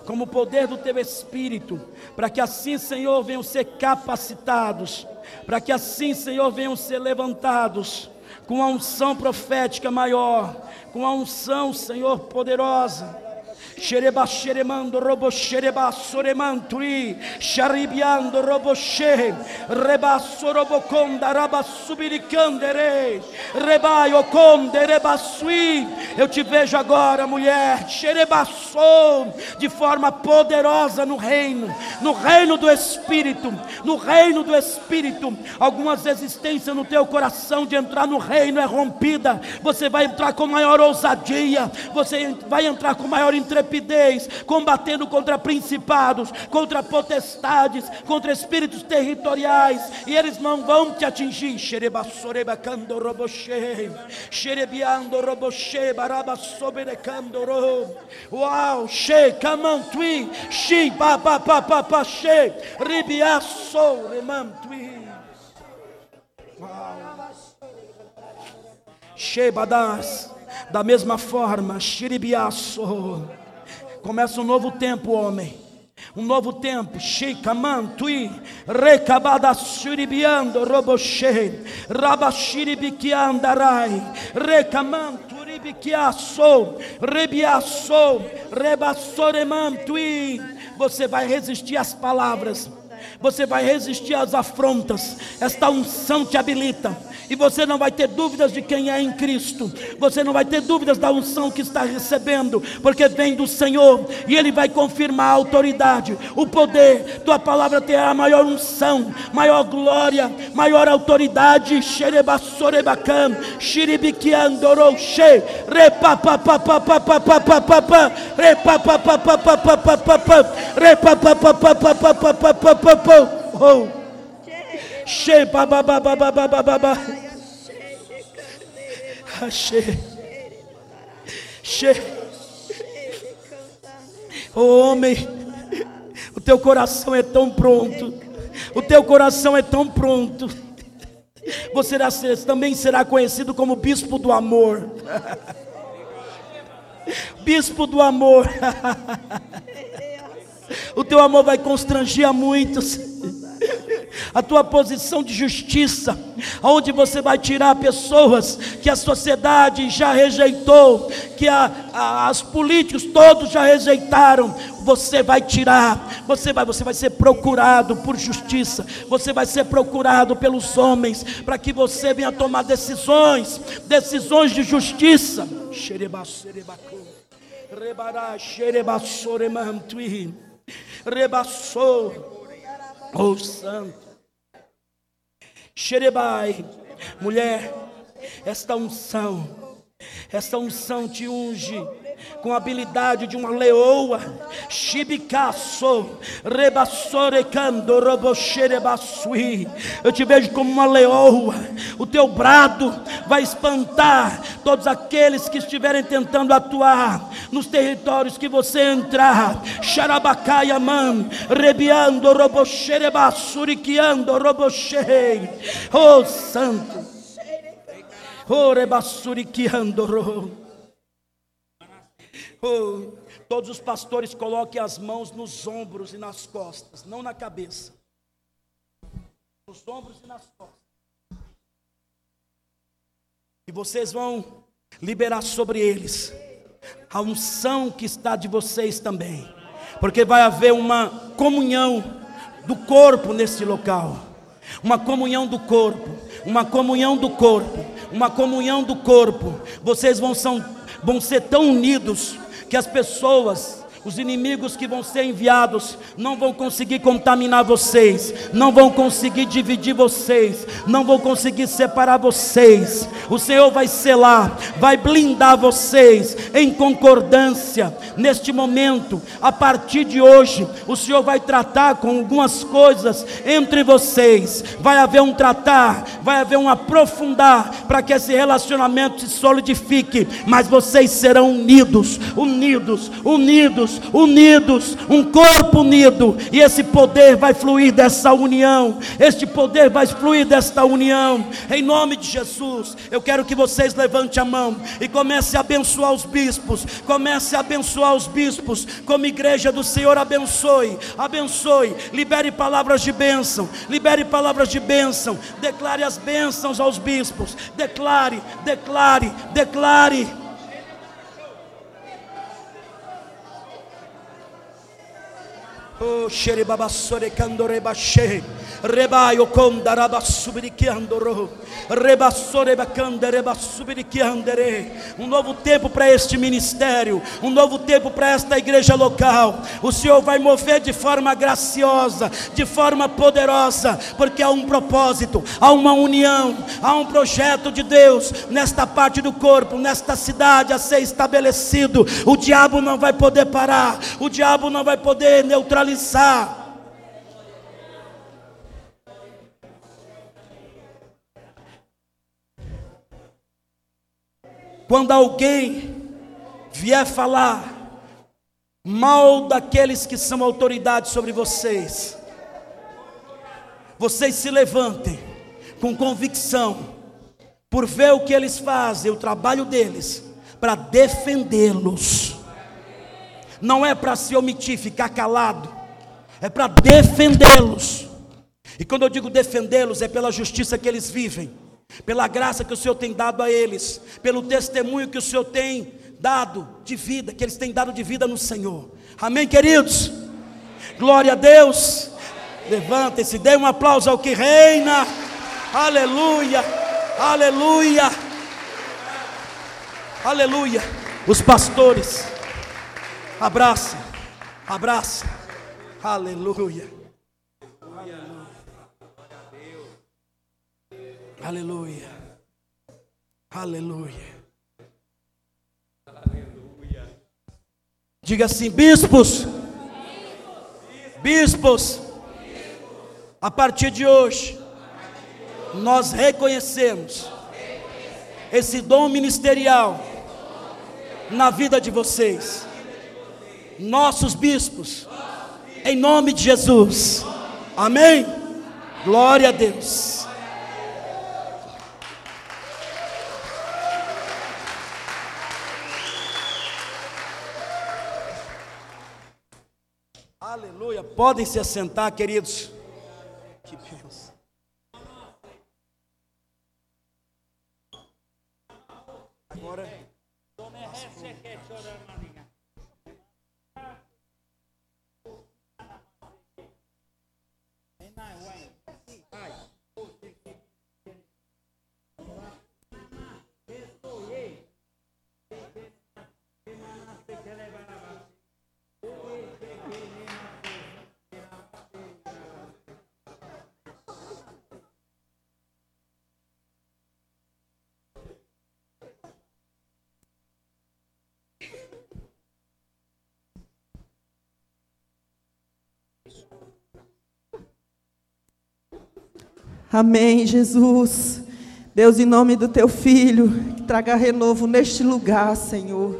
A: como o poder do teu espírito, para que assim, Senhor, venham ser capacitados, para que assim, Senhor, venham ser levantados com a unção profética maior, com a unção, Senhor, poderosa Xereba xeremando robo xereba soremantui, xaribiando robo xe, reba sorobo conda raba subiricandere, rebai o conde reba sui. Eu te vejo agora, mulher, xerebaçou, de forma poderosa no reino, no reino do Espírito, no reino do Espírito. Algumas existências no teu coração de entrar no reino é rompida. Você vai entrar com maior ousadia, você vai entrar com maior entrevista intrepidez, combatendo contra principados, contra potestades, contra espíritos territoriais, e eles não vão te atingir. Uau, she, camantui, xi, pa, pa, pa, pa, pa, she, ribiasso, remantui. Uau. Shebadas, da mesma forma, xiribiaço. Começa um novo tempo, homem. Um novo tempo, Sheikaman, Tui, Recabada Suribiando, Roboche, Rabashiribikiandarai, Recaman, Turibikiaçou, Rebiaçou, Rebassoreman, Tui. Você vai resistir às palavras você vai resistir às afrontas. Esta unção te habilita. E você não vai ter dúvidas de quem é em Cristo. Você não vai ter dúvidas da unção que está recebendo, porque vem do Senhor e Ele vai confirmar a autoridade, o poder. Tua palavra terá maior unção, maior glória, maior autoridade. Xerebassorebacan, xiribiquiandoroche, repapapapapapapapapapa, repapapapapapapapapa, repapapapapapapapapa, pou. Oh, Achei, oh. oh, homem, o teu coração é tão pronto. O teu coração é tão pronto. Você também será conhecido como bispo do amor. Bispo do amor. O teu amor vai constranger a muitos. A tua posição de justiça, onde você vai tirar pessoas que a sociedade já rejeitou, que a, a, as políticos todos já rejeitaram, você vai tirar, você vai, você vai ser procurado por justiça, você vai ser procurado pelos homens, para que você venha tomar decisões, decisões de justiça. Rebassou, oh santo. Xerebai, mulher, esta unção, esta unção te unge com a habilidade de uma leoa, chibicaço, rebassorecando, roboxerebassui. Eu te vejo como uma leoa, o teu brado vai espantar todos aqueles que estiverem tentando atuar nos territórios que você entrar. Xarabacaiaman, rebiando, roboxerebassuriquiando, roboxei. Oh, Santo. Oh, rebassuriquiando, roboxei. Todos os pastores coloquem as mãos nos ombros e nas costas, não na cabeça. Nos ombros e nas costas. E vocês vão liberar sobre eles a unção que está de vocês também. Porque vai haver uma comunhão do corpo nesse local. uma comunhão do corpo, uma comunhão do corpo, uma comunhão do corpo. Vocês vão, são, vão ser tão unidos que as pessoas os inimigos que vão ser enviados não vão conseguir contaminar vocês, não vão conseguir dividir vocês, não vão conseguir separar vocês. O Senhor vai selar, vai blindar vocês em concordância. Neste momento, a partir de hoje, o Senhor vai tratar com algumas coisas entre vocês. Vai haver um tratar, vai haver um aprofundar para que esse relacionamento se solidifique, mas vocês serão unidos, unidos, unidos unidos, um corpo unido, e esse poder vai fluir dessa união, este poder vai fluir desta união, em nome de Jesus. Eu quero que vocês levantem a mão e comece a abençoar os bispos, comece a abençoar os bispos, como igreja do Senhor, abençoe, abençoe, libere palavras de bênção, libere palavras de bênção, declare as bênçãos aos bispos, declare, declare, declare. Oh, Shere Baba Sore Bashe. Rebaio conda rabassubiriquiandoro. Rebassore bacanda rebassubiriquiandere. Um novo tempo para este ministério. Um novo tempo para esta igreja local. O Senhor vai mover de forma graciosa, de forma poderosa, porque há um propósito, há uma união, há um projeto de Deus nesta parte do corpo, nesta cidade a ser estabelecido. O diabo não vai poder parar, o diabo não vai poder neutralizar. Quando alguém vier falar mal daqueles que são autoridade sobre vocês, vocês se levantem com convicção, por ver o que eles fazem, o trabalho deles, para defendê-los. Não é para se omitir, ficar calado, é para defendê-los. E quando eu digo defendê-los, é pela justiça que eles vivem pela graça que o Senhor tem dado a eles, pelo testemunho que o Senhor tem dado de vida, que eles têm dado de vida no Senhor. Amém, queridos? Glória a Deus. Levantem-se, dê um aplauso ao que reina. Aleluia, aleluia, aleluia. Os pastores, abraça, abraça, aleluia. Aleluia. Aleluia. Aleluia. Diga assim, bispos. Bispos. A partir de hoje, nós reconhecemos esse dom ministerial na vida de vocês. Nossos bispos, em nome de Jesus. Amém. Glória a Deus. Podem se assentar, queridos.
B: Amém, Jesus. Deus, em nome do teu filho, que traga renovo neste lugar, Senhor.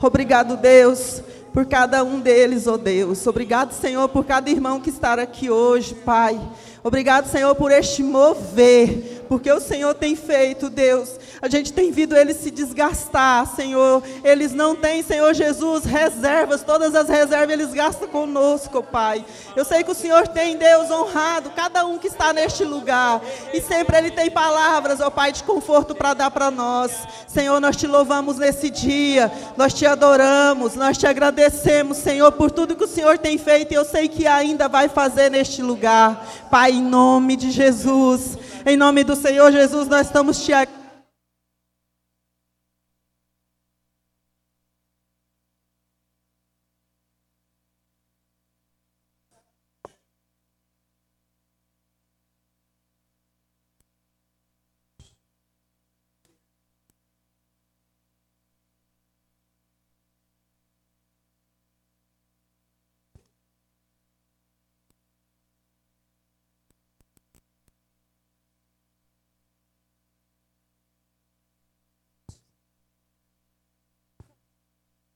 B: Obrigado, Deus, por cada um deles, ó oh Deus. Obrigado, Senhor, por cada irmão que está aqui hoje, Pai. Obrigado, Senhor, por este mover, porque o Senhor tem feito, Deus. A gente tem visto eles se desgastar, Senhor. Eles não têm, Senhor Jesus, reservas, todas as reservas eles gastam conosco, Pai. Eu sei que o Senhor tem, Deus, honrado cada um que está neste lugar, e sempre Ele tem palavras, ó Pai, de conforto para dar para nós. Senhor, nós te louvamos nesse dia, nós te adoramos, nós te agradecemos, Senhor, por tudo que o Senhor tem feito, e eu sei que ainda vai fazer neste lugar. Pai, em nome de Jesus, em nome do Senhor Jesus, nós estamos te agradecendo.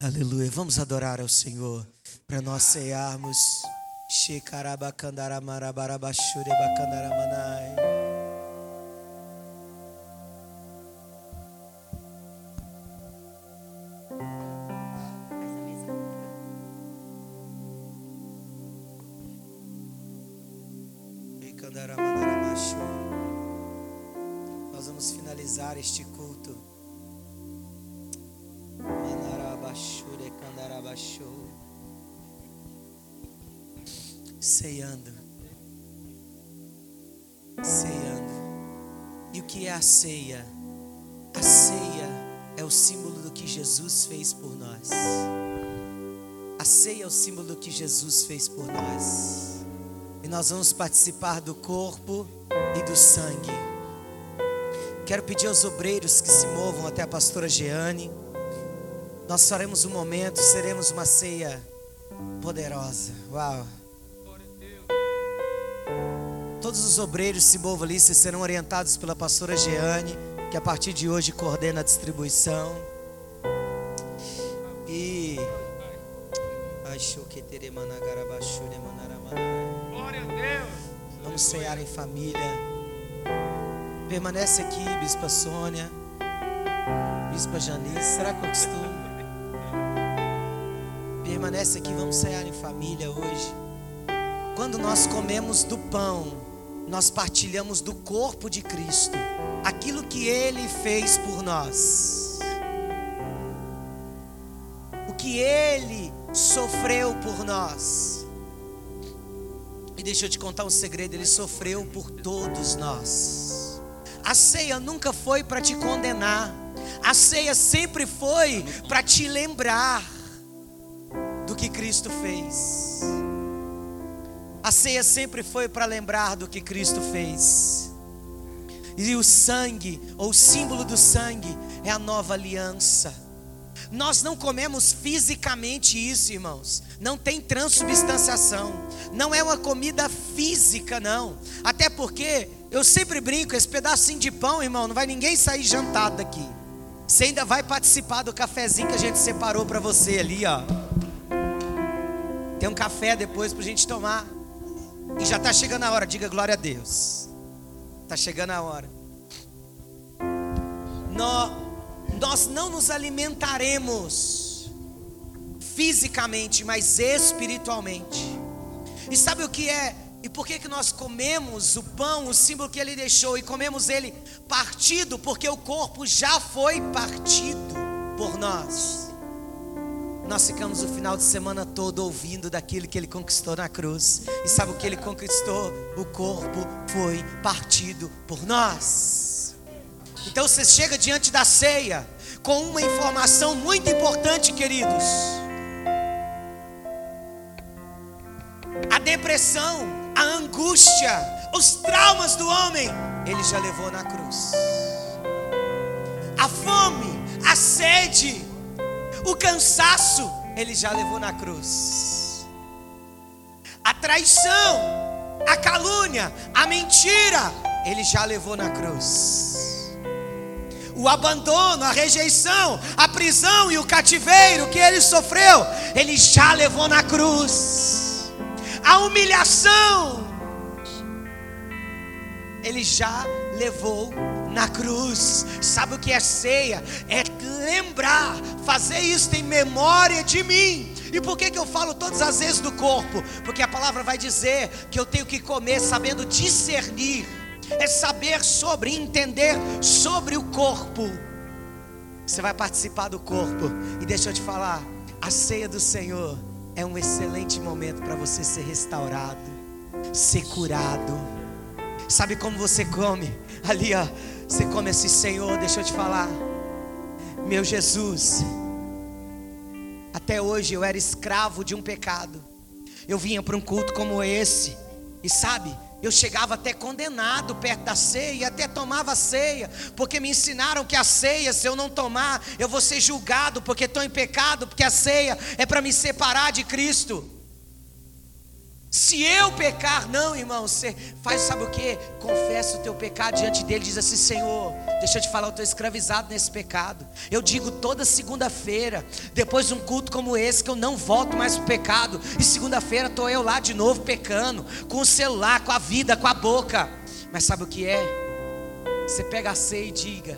C: Aleluia. Vamos adorar ao Senhor para nós cearmos. Símbolo do que Jesus fez por nós. E nós vamos participar do corpo e do sangue. Quero pedir aos obreiros que se movam até a pastora Jeane. Nós faremos um momento, seremos uma ceia poderosa. Uau. Todos os obreiros se movam ali, vocês serão orientados pela pastora Jeane, que a partir de hoje coordena a distribuição. Vamos cear em família. Permanece aqui, Bispa Sônia, Bispa Janice. Será que eu costumo? Permanece aqui, vamos cear em família hoje. Quando nós comemos do pão, nós partilhamos do corpo de Cristo, aquilo que Ele fez por nós, o que Ele sofreu por nós. E deixa eu te contar um segredo: Ele sofreu por todos nós. A ceia nunca foi para te condenar, a ceia sempre foi para te lembrar do que Cristo fez. A ceia sempre foi para lembrar do que Cristo fez. E o sangue, ou o símbolo do sangue, é a nova aliança. Nós não comemos fisicamente isso, irmãos. Não tem transubstanciação. Não é uma comida física, não. Até porque eu sempre brinco, esse pedacinho de pão, irmão, não vai ninguém sair jantado daqui. Você ainda vai participar do cafezinho que a gente separou para você ali, ó. Tem um café depois para a gente tomar. E já está chegando a hora, diga glória a Deus. Está chegando a hora. Nós, nós não nos alimentaremos fisicamente, mas espiritualmente. E sabe o que é? E por que, que nós comemos o pão, o símbolo que ele deixou, e comemos ele partido? Porque o corpo já foi partido por nós. Nós ficamos o final de semana todo ouvindo daquilo que ele conquistou na cruz. E sabe o que ele conquistou? O corpo foi partido por nós. Então você chega diante da ceia com uma informação muito importante, queridos. A depressão, a angústia, os traumas do homem, ele já levou na cruz. A fome, a sede, o cansaço, ele já levou na cruz. A traição, a calúnia, a mentira, ele já levou na cruz. O abandono, a rejeição, a prisão e o cativeiro que ele sofreu, ele já levou na cruz. A humilhação, ele já levou na cruz. Sabe o que é ceia? É lembrar, fazer isso em memória de mim. E por que, que eu falo todas as vezes do corpo? Porque a palavra vai dizer que eu tenho que comer sabendo discernir, é saber sobre, entender sobre o corpo. Você vai participar do corpo, e deixa eu te falar: a ceia do Senhor é um excelente momento para você ser restaurado, ser curado. Sabe como você come? Ali, ó, você come assim, Senhor, deixa eu te falar, meu Jesus. Até hoje eu era escravo de um pecado. Eu vinha para um culto como esse, e sabe, eu chegava até condenado perto da ceia, até tomava ceia, porque me ensinaram que a ceia, se eu não tomar, eu vou ser julgado porque estou em pecado, porque a ceia é para me separar de Cristo. Se eu pecar, não, irmão, você faz, sabe o que? Confessa o teu pecado diante dele, diz assim: Senhor, deixa eu te falar, eu estou escravizado nesse pecado. Eu digo toda segunda-feira, depois de um culto como esse, que eu não volto mais para o pecado, e segunda-feira estou eu lá de novo pecando, com o celular, com a vida, com a boca. Mas sabe o que é? Você pega a ceia e diga: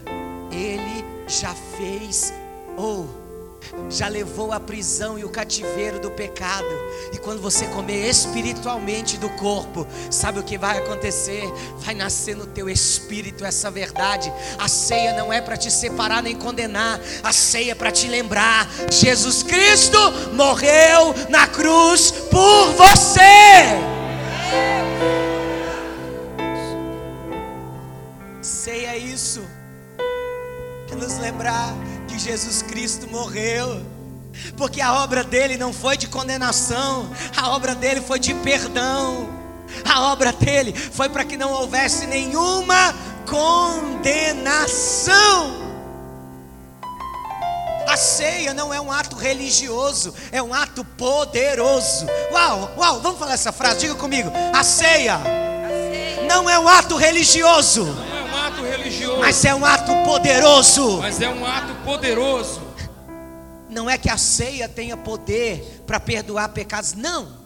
C: Ele já fez, ou. Oh, já levou a prisão e o cativeiro do pecado. E quando você comer espiritualmente do corpo, sabe o que vai acontecer? Vai nascer no teu espírito essa verdade. A ceia não é para te separar nem condenar, a ceia é para te lembrar: Jesus Cristo morreu na cruz por você. Ceia é isso, é nos lembrar que Jesus Cristo morreu. Porque a obra dele não foi de condenação, a obra dele foi de perdão. A obra dele foi para que não houvesse nenhuma condenação. A ceia não é um ato religioso, é um ato poderoso. Uau, uau, vamos falar essa frase, diga comigo. A ceia, a ceia. não é um ato religioso
D: ato religioso.
C: Mas é um ato poderoso.
D: Mas é um ato poderoso.
C: Não é que a ceia tenha poder para perdoar pecados, não.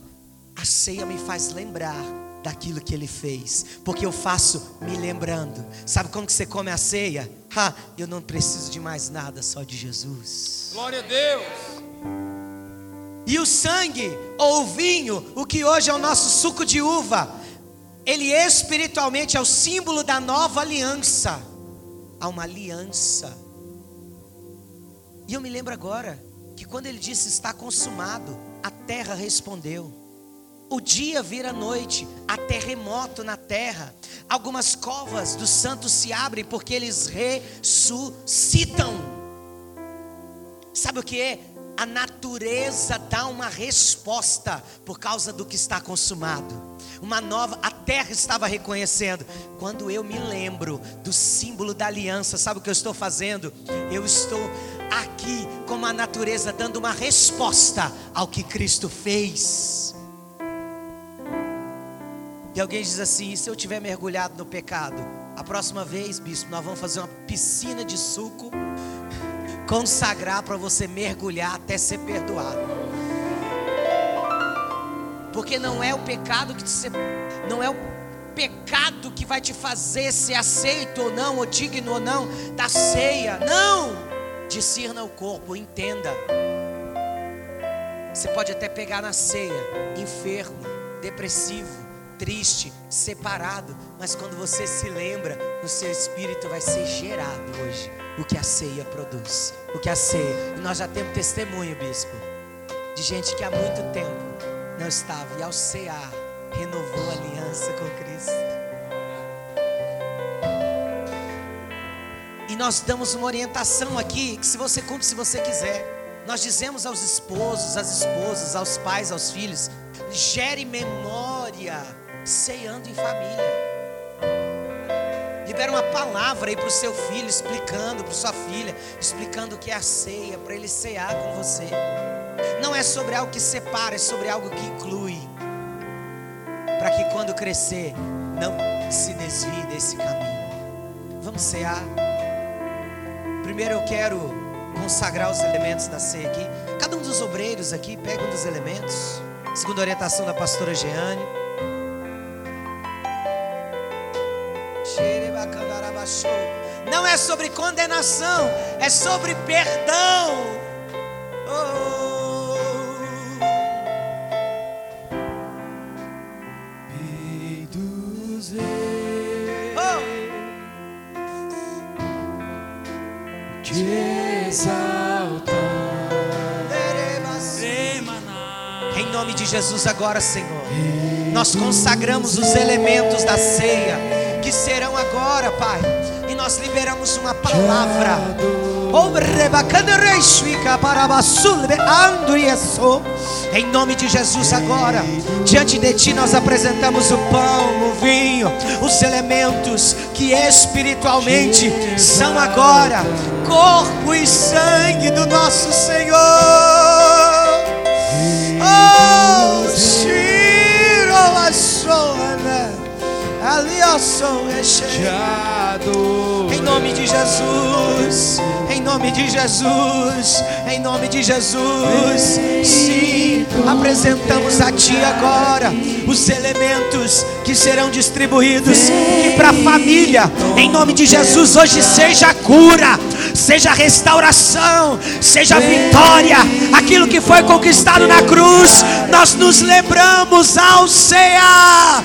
C: A ceia me faz lembrar daquilo que ele fez, porque eu faço me lembrando. Sabe como que você come a ceia? Ha, eu não preciso de mais nada, só de Jesus.
D: Glória a Deus.
C: E o sangue ou o vinho, o que hoje é o nosso suco de uva, ele espiritualmente é o símbolo da nova aliança. Há uma aliança. E eu me lembro agora que quando ele disse está consumado, a terra respondeu. O dia vira noite, há terremoto na terra. Algumas covas dos santos se abrem porque eles ressuscitam. Sabe o que é? A natureza dá uma resposta por causa do que está consumado uma nova, a terra estava reconhecendo. Quando eu me lembro do símbolo da aliança, sabe o que eu estou fazendo? Eu estou aqui como a natureza dando uma resposta ao que Cristo fez. E alguém diz assim: e se eu tiver mergulhado no pecado? A próxima vez, bispo, nós vamos fazer uma piscina de suco, consagrar para você mergulhar até ser perdoado. Porque não é o pecado que te não é o pecado que vai te fazer ser aceito ou não, ou digno ou não da ceia. Não! Discirna o corpo, entenda. Você pode até pegar na ceia, enfermo, depressivo, triste, separado, mas quando você se lembra, no seu espírito vai ser gerado hoje o que a ceia produz. O que a ceia. E nós já temos testemunho, bispo, de gente que há muito tempo não estava. E ao cear, renovou a aliança com Cristo. E nós damos uma orientação aqui, que se você cumpre, se você quiser. Nós dizemos aos esposos, às esposas, aos pais, aos filhos, gere memória, ceando em família. Libera uma palavra aí para o seu filho, explicando para sua filha, explicando o que é a ceia, para ele cear com você. Não é sobre algo que separa, é sobre algo que inclui. Para que quando crescer, não se desvie desse caminho. Vamos cear. Primeiro eu quero consagrar os elementos da ceia aqui. Cada um dos obreiros aqui pega um dos elementos. Segundo a orientação da pastora Jeane. Xerebacana Não é sobre condenação, é sobre perdão. Oh. Oh. Em nome de Jesus, agora, Senhor, nós consagramos os elementos da ceia que serão agora, Pai, e nós liberamos uma palavra. Em nome de Jesus, agora, diante de Ti, nós apresentamos o pão, o vinho, os elementos que espiritualmente são agora corpo e sangue do nosso Senhor. Oh, ali ó som Em nome de Jesus, em nome de Jesus, em nome de Jesus. Sim, apresentamos a Ti agora os elementos que serão distribuídos e para a família. Em nome de Jesus, hoje seja cura, seja restauração, seja vitória. Aquilo que foi conquistado na cruz, nós nos lembramos ao cear.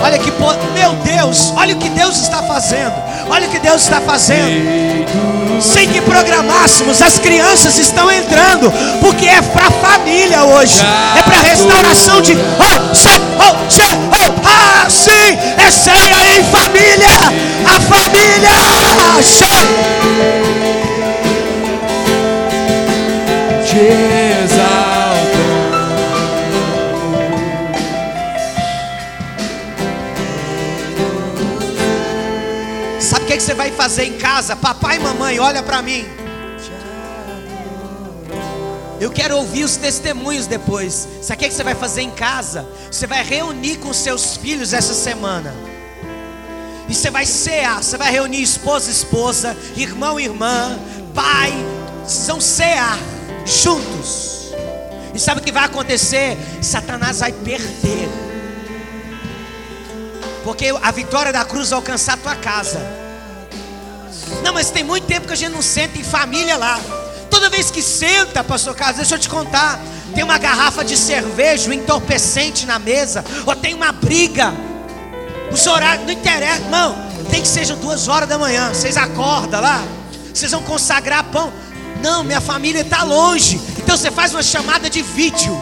C: Olha que meu Deus, olha o que Deus está fazendo. Olha o que Deus está fazendo. Sem que programássemos, as crianças estão entrando, porque é para família hoje. É para restauração de oh, che, oh, oh, ah, sim, é ceia em família. A família. Sabe você vai fazer em casa? Papai e mamãe, olha para mim. Eu quero ouvir os testemunhos depois. Sabe o que, você vai fazer em casa? Você vai reunir com seus filhos essa semana. E você vai cear, você vai reunir esposa, esposa, irmão, irmã, pai. São cear juntos. E sabe o que vai acontecer? Satanás vai perder. Porque a vitória da cruz vai alcançar a tua casa. Não, mas tem muito tempo que a gente não senta em família lá. Toda vez que senta, pastor Carlos, deixa eu te contar. Tem uma garrafa de cerveja, um entorpecente na mesa, ou tem uma briga. Os horários, não interessa, irmão. Tem que seja duas horas da manhã. Vocês acordam lá, vocês vão consagrar pão. Não, minha família está longe. Então você faz uma chamada de vídeo.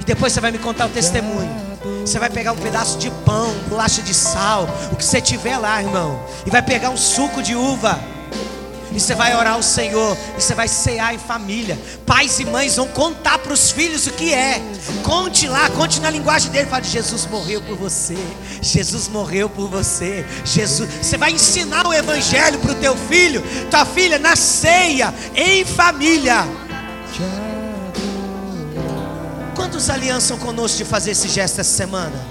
C: E depois você vai me contar o testemunho. Você vai pegar um pedaço de pão, bolacha de sal, o que você tiver lá, irmão. E vai pegar um suco de uva. E você vai orar ao Senhor. E você vai cear em família. Pais e mães vão contar para os filhos o que é. Conte lá, conte na linguagem dele. Fale: Jesus morreu por você. Jesus morreu por você. Jesus. Você vai ensinar o Evangelho para o teu filho, tua filha, na ceia, em família. Quantos aliançam conosco de fazer esse gesto essa semana?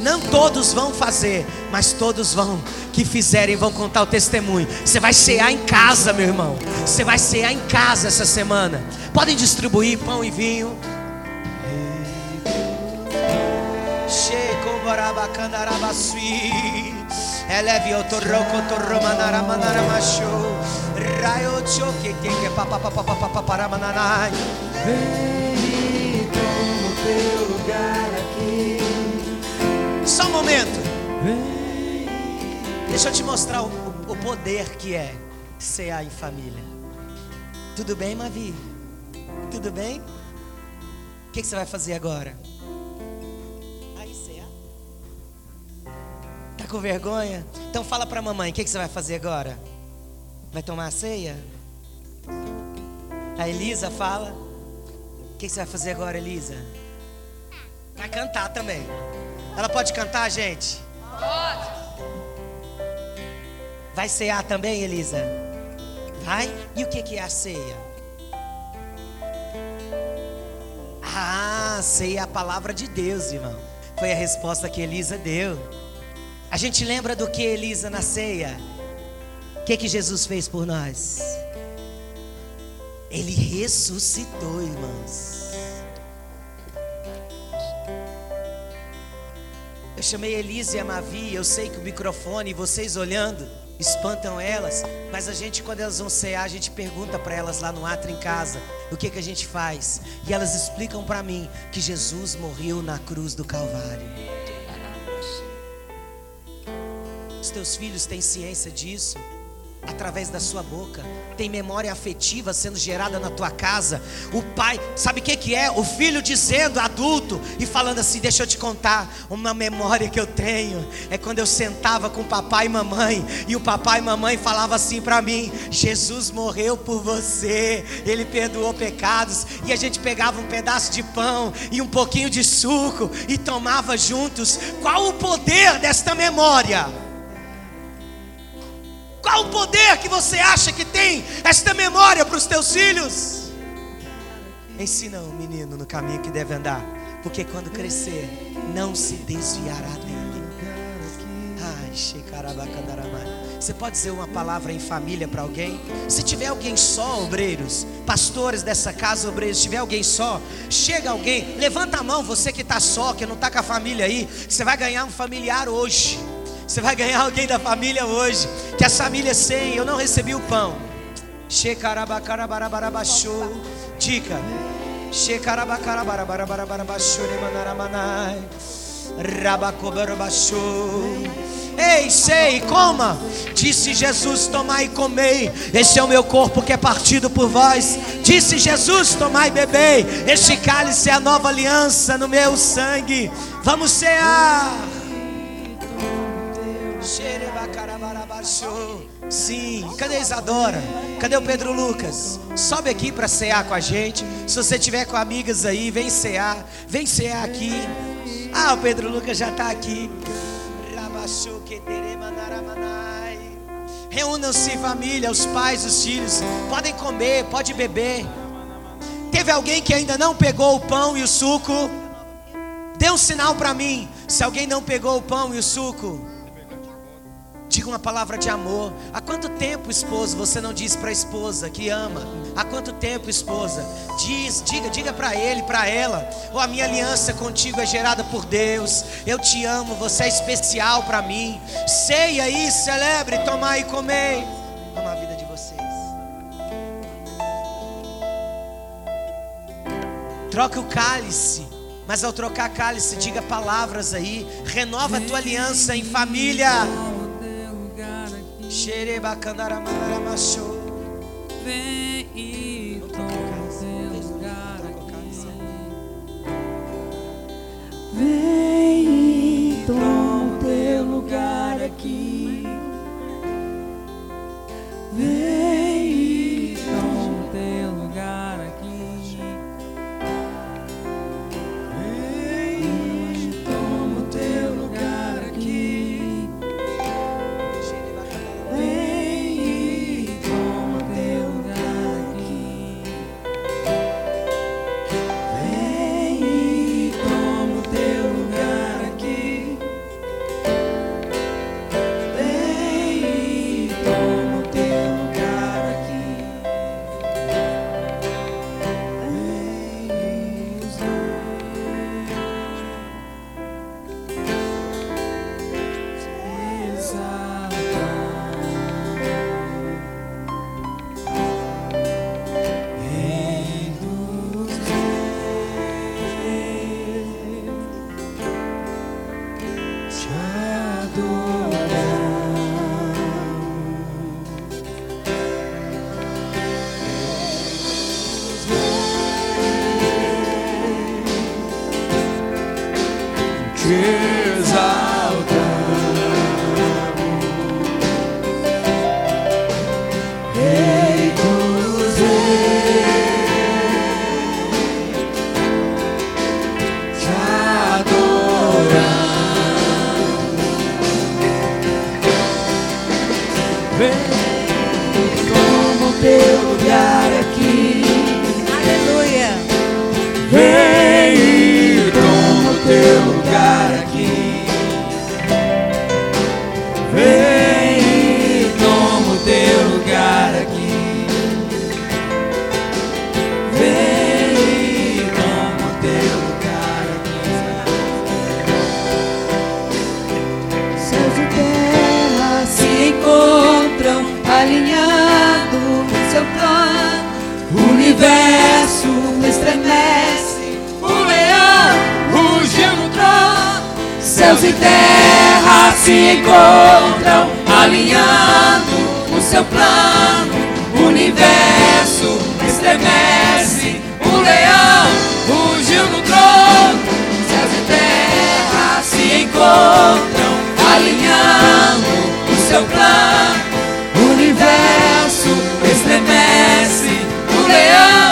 C: Não todos vão fazer, mas todos vão. Que fizerem vão contar o testemunho. Você vai cear em casa, meu irmão. Você vai cear em casa essa semana. Podem distribuir pão e vinho. Eleve o torroco torromanara manara macho. Raio choque que que papa papa papa para mananai. Vem e toma o teu lugar aqui. Só um momento. Deixa eu te mostrar o, o poder que é cear em família. Tudo bem, Mavi? Tudo bem? O que, que você vai fazer agora? Aí, cear. Tá com vergonha? Então fala pra mamãe, o que, que você vai fazer agora? Vai tomar a ceia? A Elisa fala. O que, você vai fazer agora, Elisa? Vai cantar também. Ela pode cantar, gente? Pode. Vai cear também, Elisa? Vai? E o que é a ceia? Ah, ceia é a palavra de Deus, irmão. Foi a resposta que Elisa deu. A gente lembra do que Elisa na ceia? Que, que Jesus fez por nós? Ele ressuscitou, irmãos. Eu chamei Elise e a Mavi, eu sei que o microfone, vocês olhando, espantam elas, mas a gente, quando elas vão cear, a gente pergunta para elas lá no atro em casa, o que, que a gente faz? E elas explicam para mim que Jesus morreu na cruz do Calvário. Os teus filhos têm ciência disso? Através da sua boca. Tem memória afetiva sendo gerada na tua casa. O pai, sabe o que, que é? O filho dizendo, adulto, e falando assim: Deixa eu te contar. Uma memória que eu tenho é quando eu sentava com papai e mamãe, e o papai e mamãe falava assim para mim: Jesus morreu por você, ele perdoou pecados. E a gente pegava um pedaço de pão e um pouquinho de suco e tomava juntos. Qual o poder desta memória? Qual o poder que você acha que tem esta memória para os teus filhos? Ensina o menino no caminho que deve andar, porque quando crescer, não se desviará dele. Ai, Você pode dizer uma palavra em família para alguém? Se tiver alguém só, obreiros, pastores dessa casa, obreiros, se tiver alguém só, chega alguém, levanta a mão, você que está só, que não está com a família aí, você vai ganhar um familiar hoje. Você vai ganhar alguém da família hoje. Que a família sem, eu não recebi o pão. Dica. Ei, sei, coma. Disse Jesus: Tomai e comei. Este é o meu corpo que é partido por vós. Disse Jesus: Tomai e bebei. Este cálice é a nova aliança no meu sangue. Vamos cear. Sim, cadê Isadora? Cadê o Pedro Lucas? Sobe aqui para cear com a gente. Se você tiver com amigas aí, vem cear. Vem cear aqui. Ah, o Pedro Lucas já está aqui. Reúnam-se família, os pais, os filhos. Podem comer, pode beber. Teve alguém que ainda não pegou o pão e o suco? Dê um sinal para mim. Se alguém não pegou o pão e o suco, Diga uma palavra de amor. Há quanto tempo, esposo, você não diz para a esposa que ama? Há quanto tempo, esposa? Diz, diga, diga para ele, para ela. Oh, a minha aliança contigo é gerada por Deus. Eu te amo, você é especial para mim. Ceia aí, celebre, tomai e comei. Amo a vida de vocês. Troque o cálice. Mas ao trocar cálice, diga palavras aí. Renova a tua aliança em família.
E: Vem e toma Céus e terra se encontram, alinhando no seu plano. O universo estremece, o leão rugiu no trono. Céus e terra se encontram, alinhando no seu plano. O universo estremece, o leão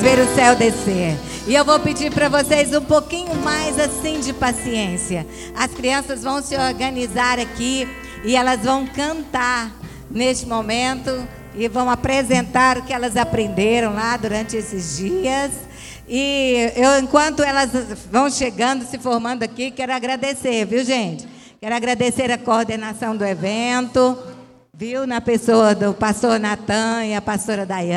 F: ver o céu descer. E eu vou pedir para vocês um pouquinho mais assim de paciência. As crianças vão se organizar aqui e elas vão cantar neste momento e vão apresentar o que elas aprenderam lá durante esses dias. E eu, enquanto elas vão chegando, se formando aqui, quero agradecer, viu, gente? Quero agradecer a coordenação do evento, viu, na pessoa do pastor Natan e a pastora Dayane.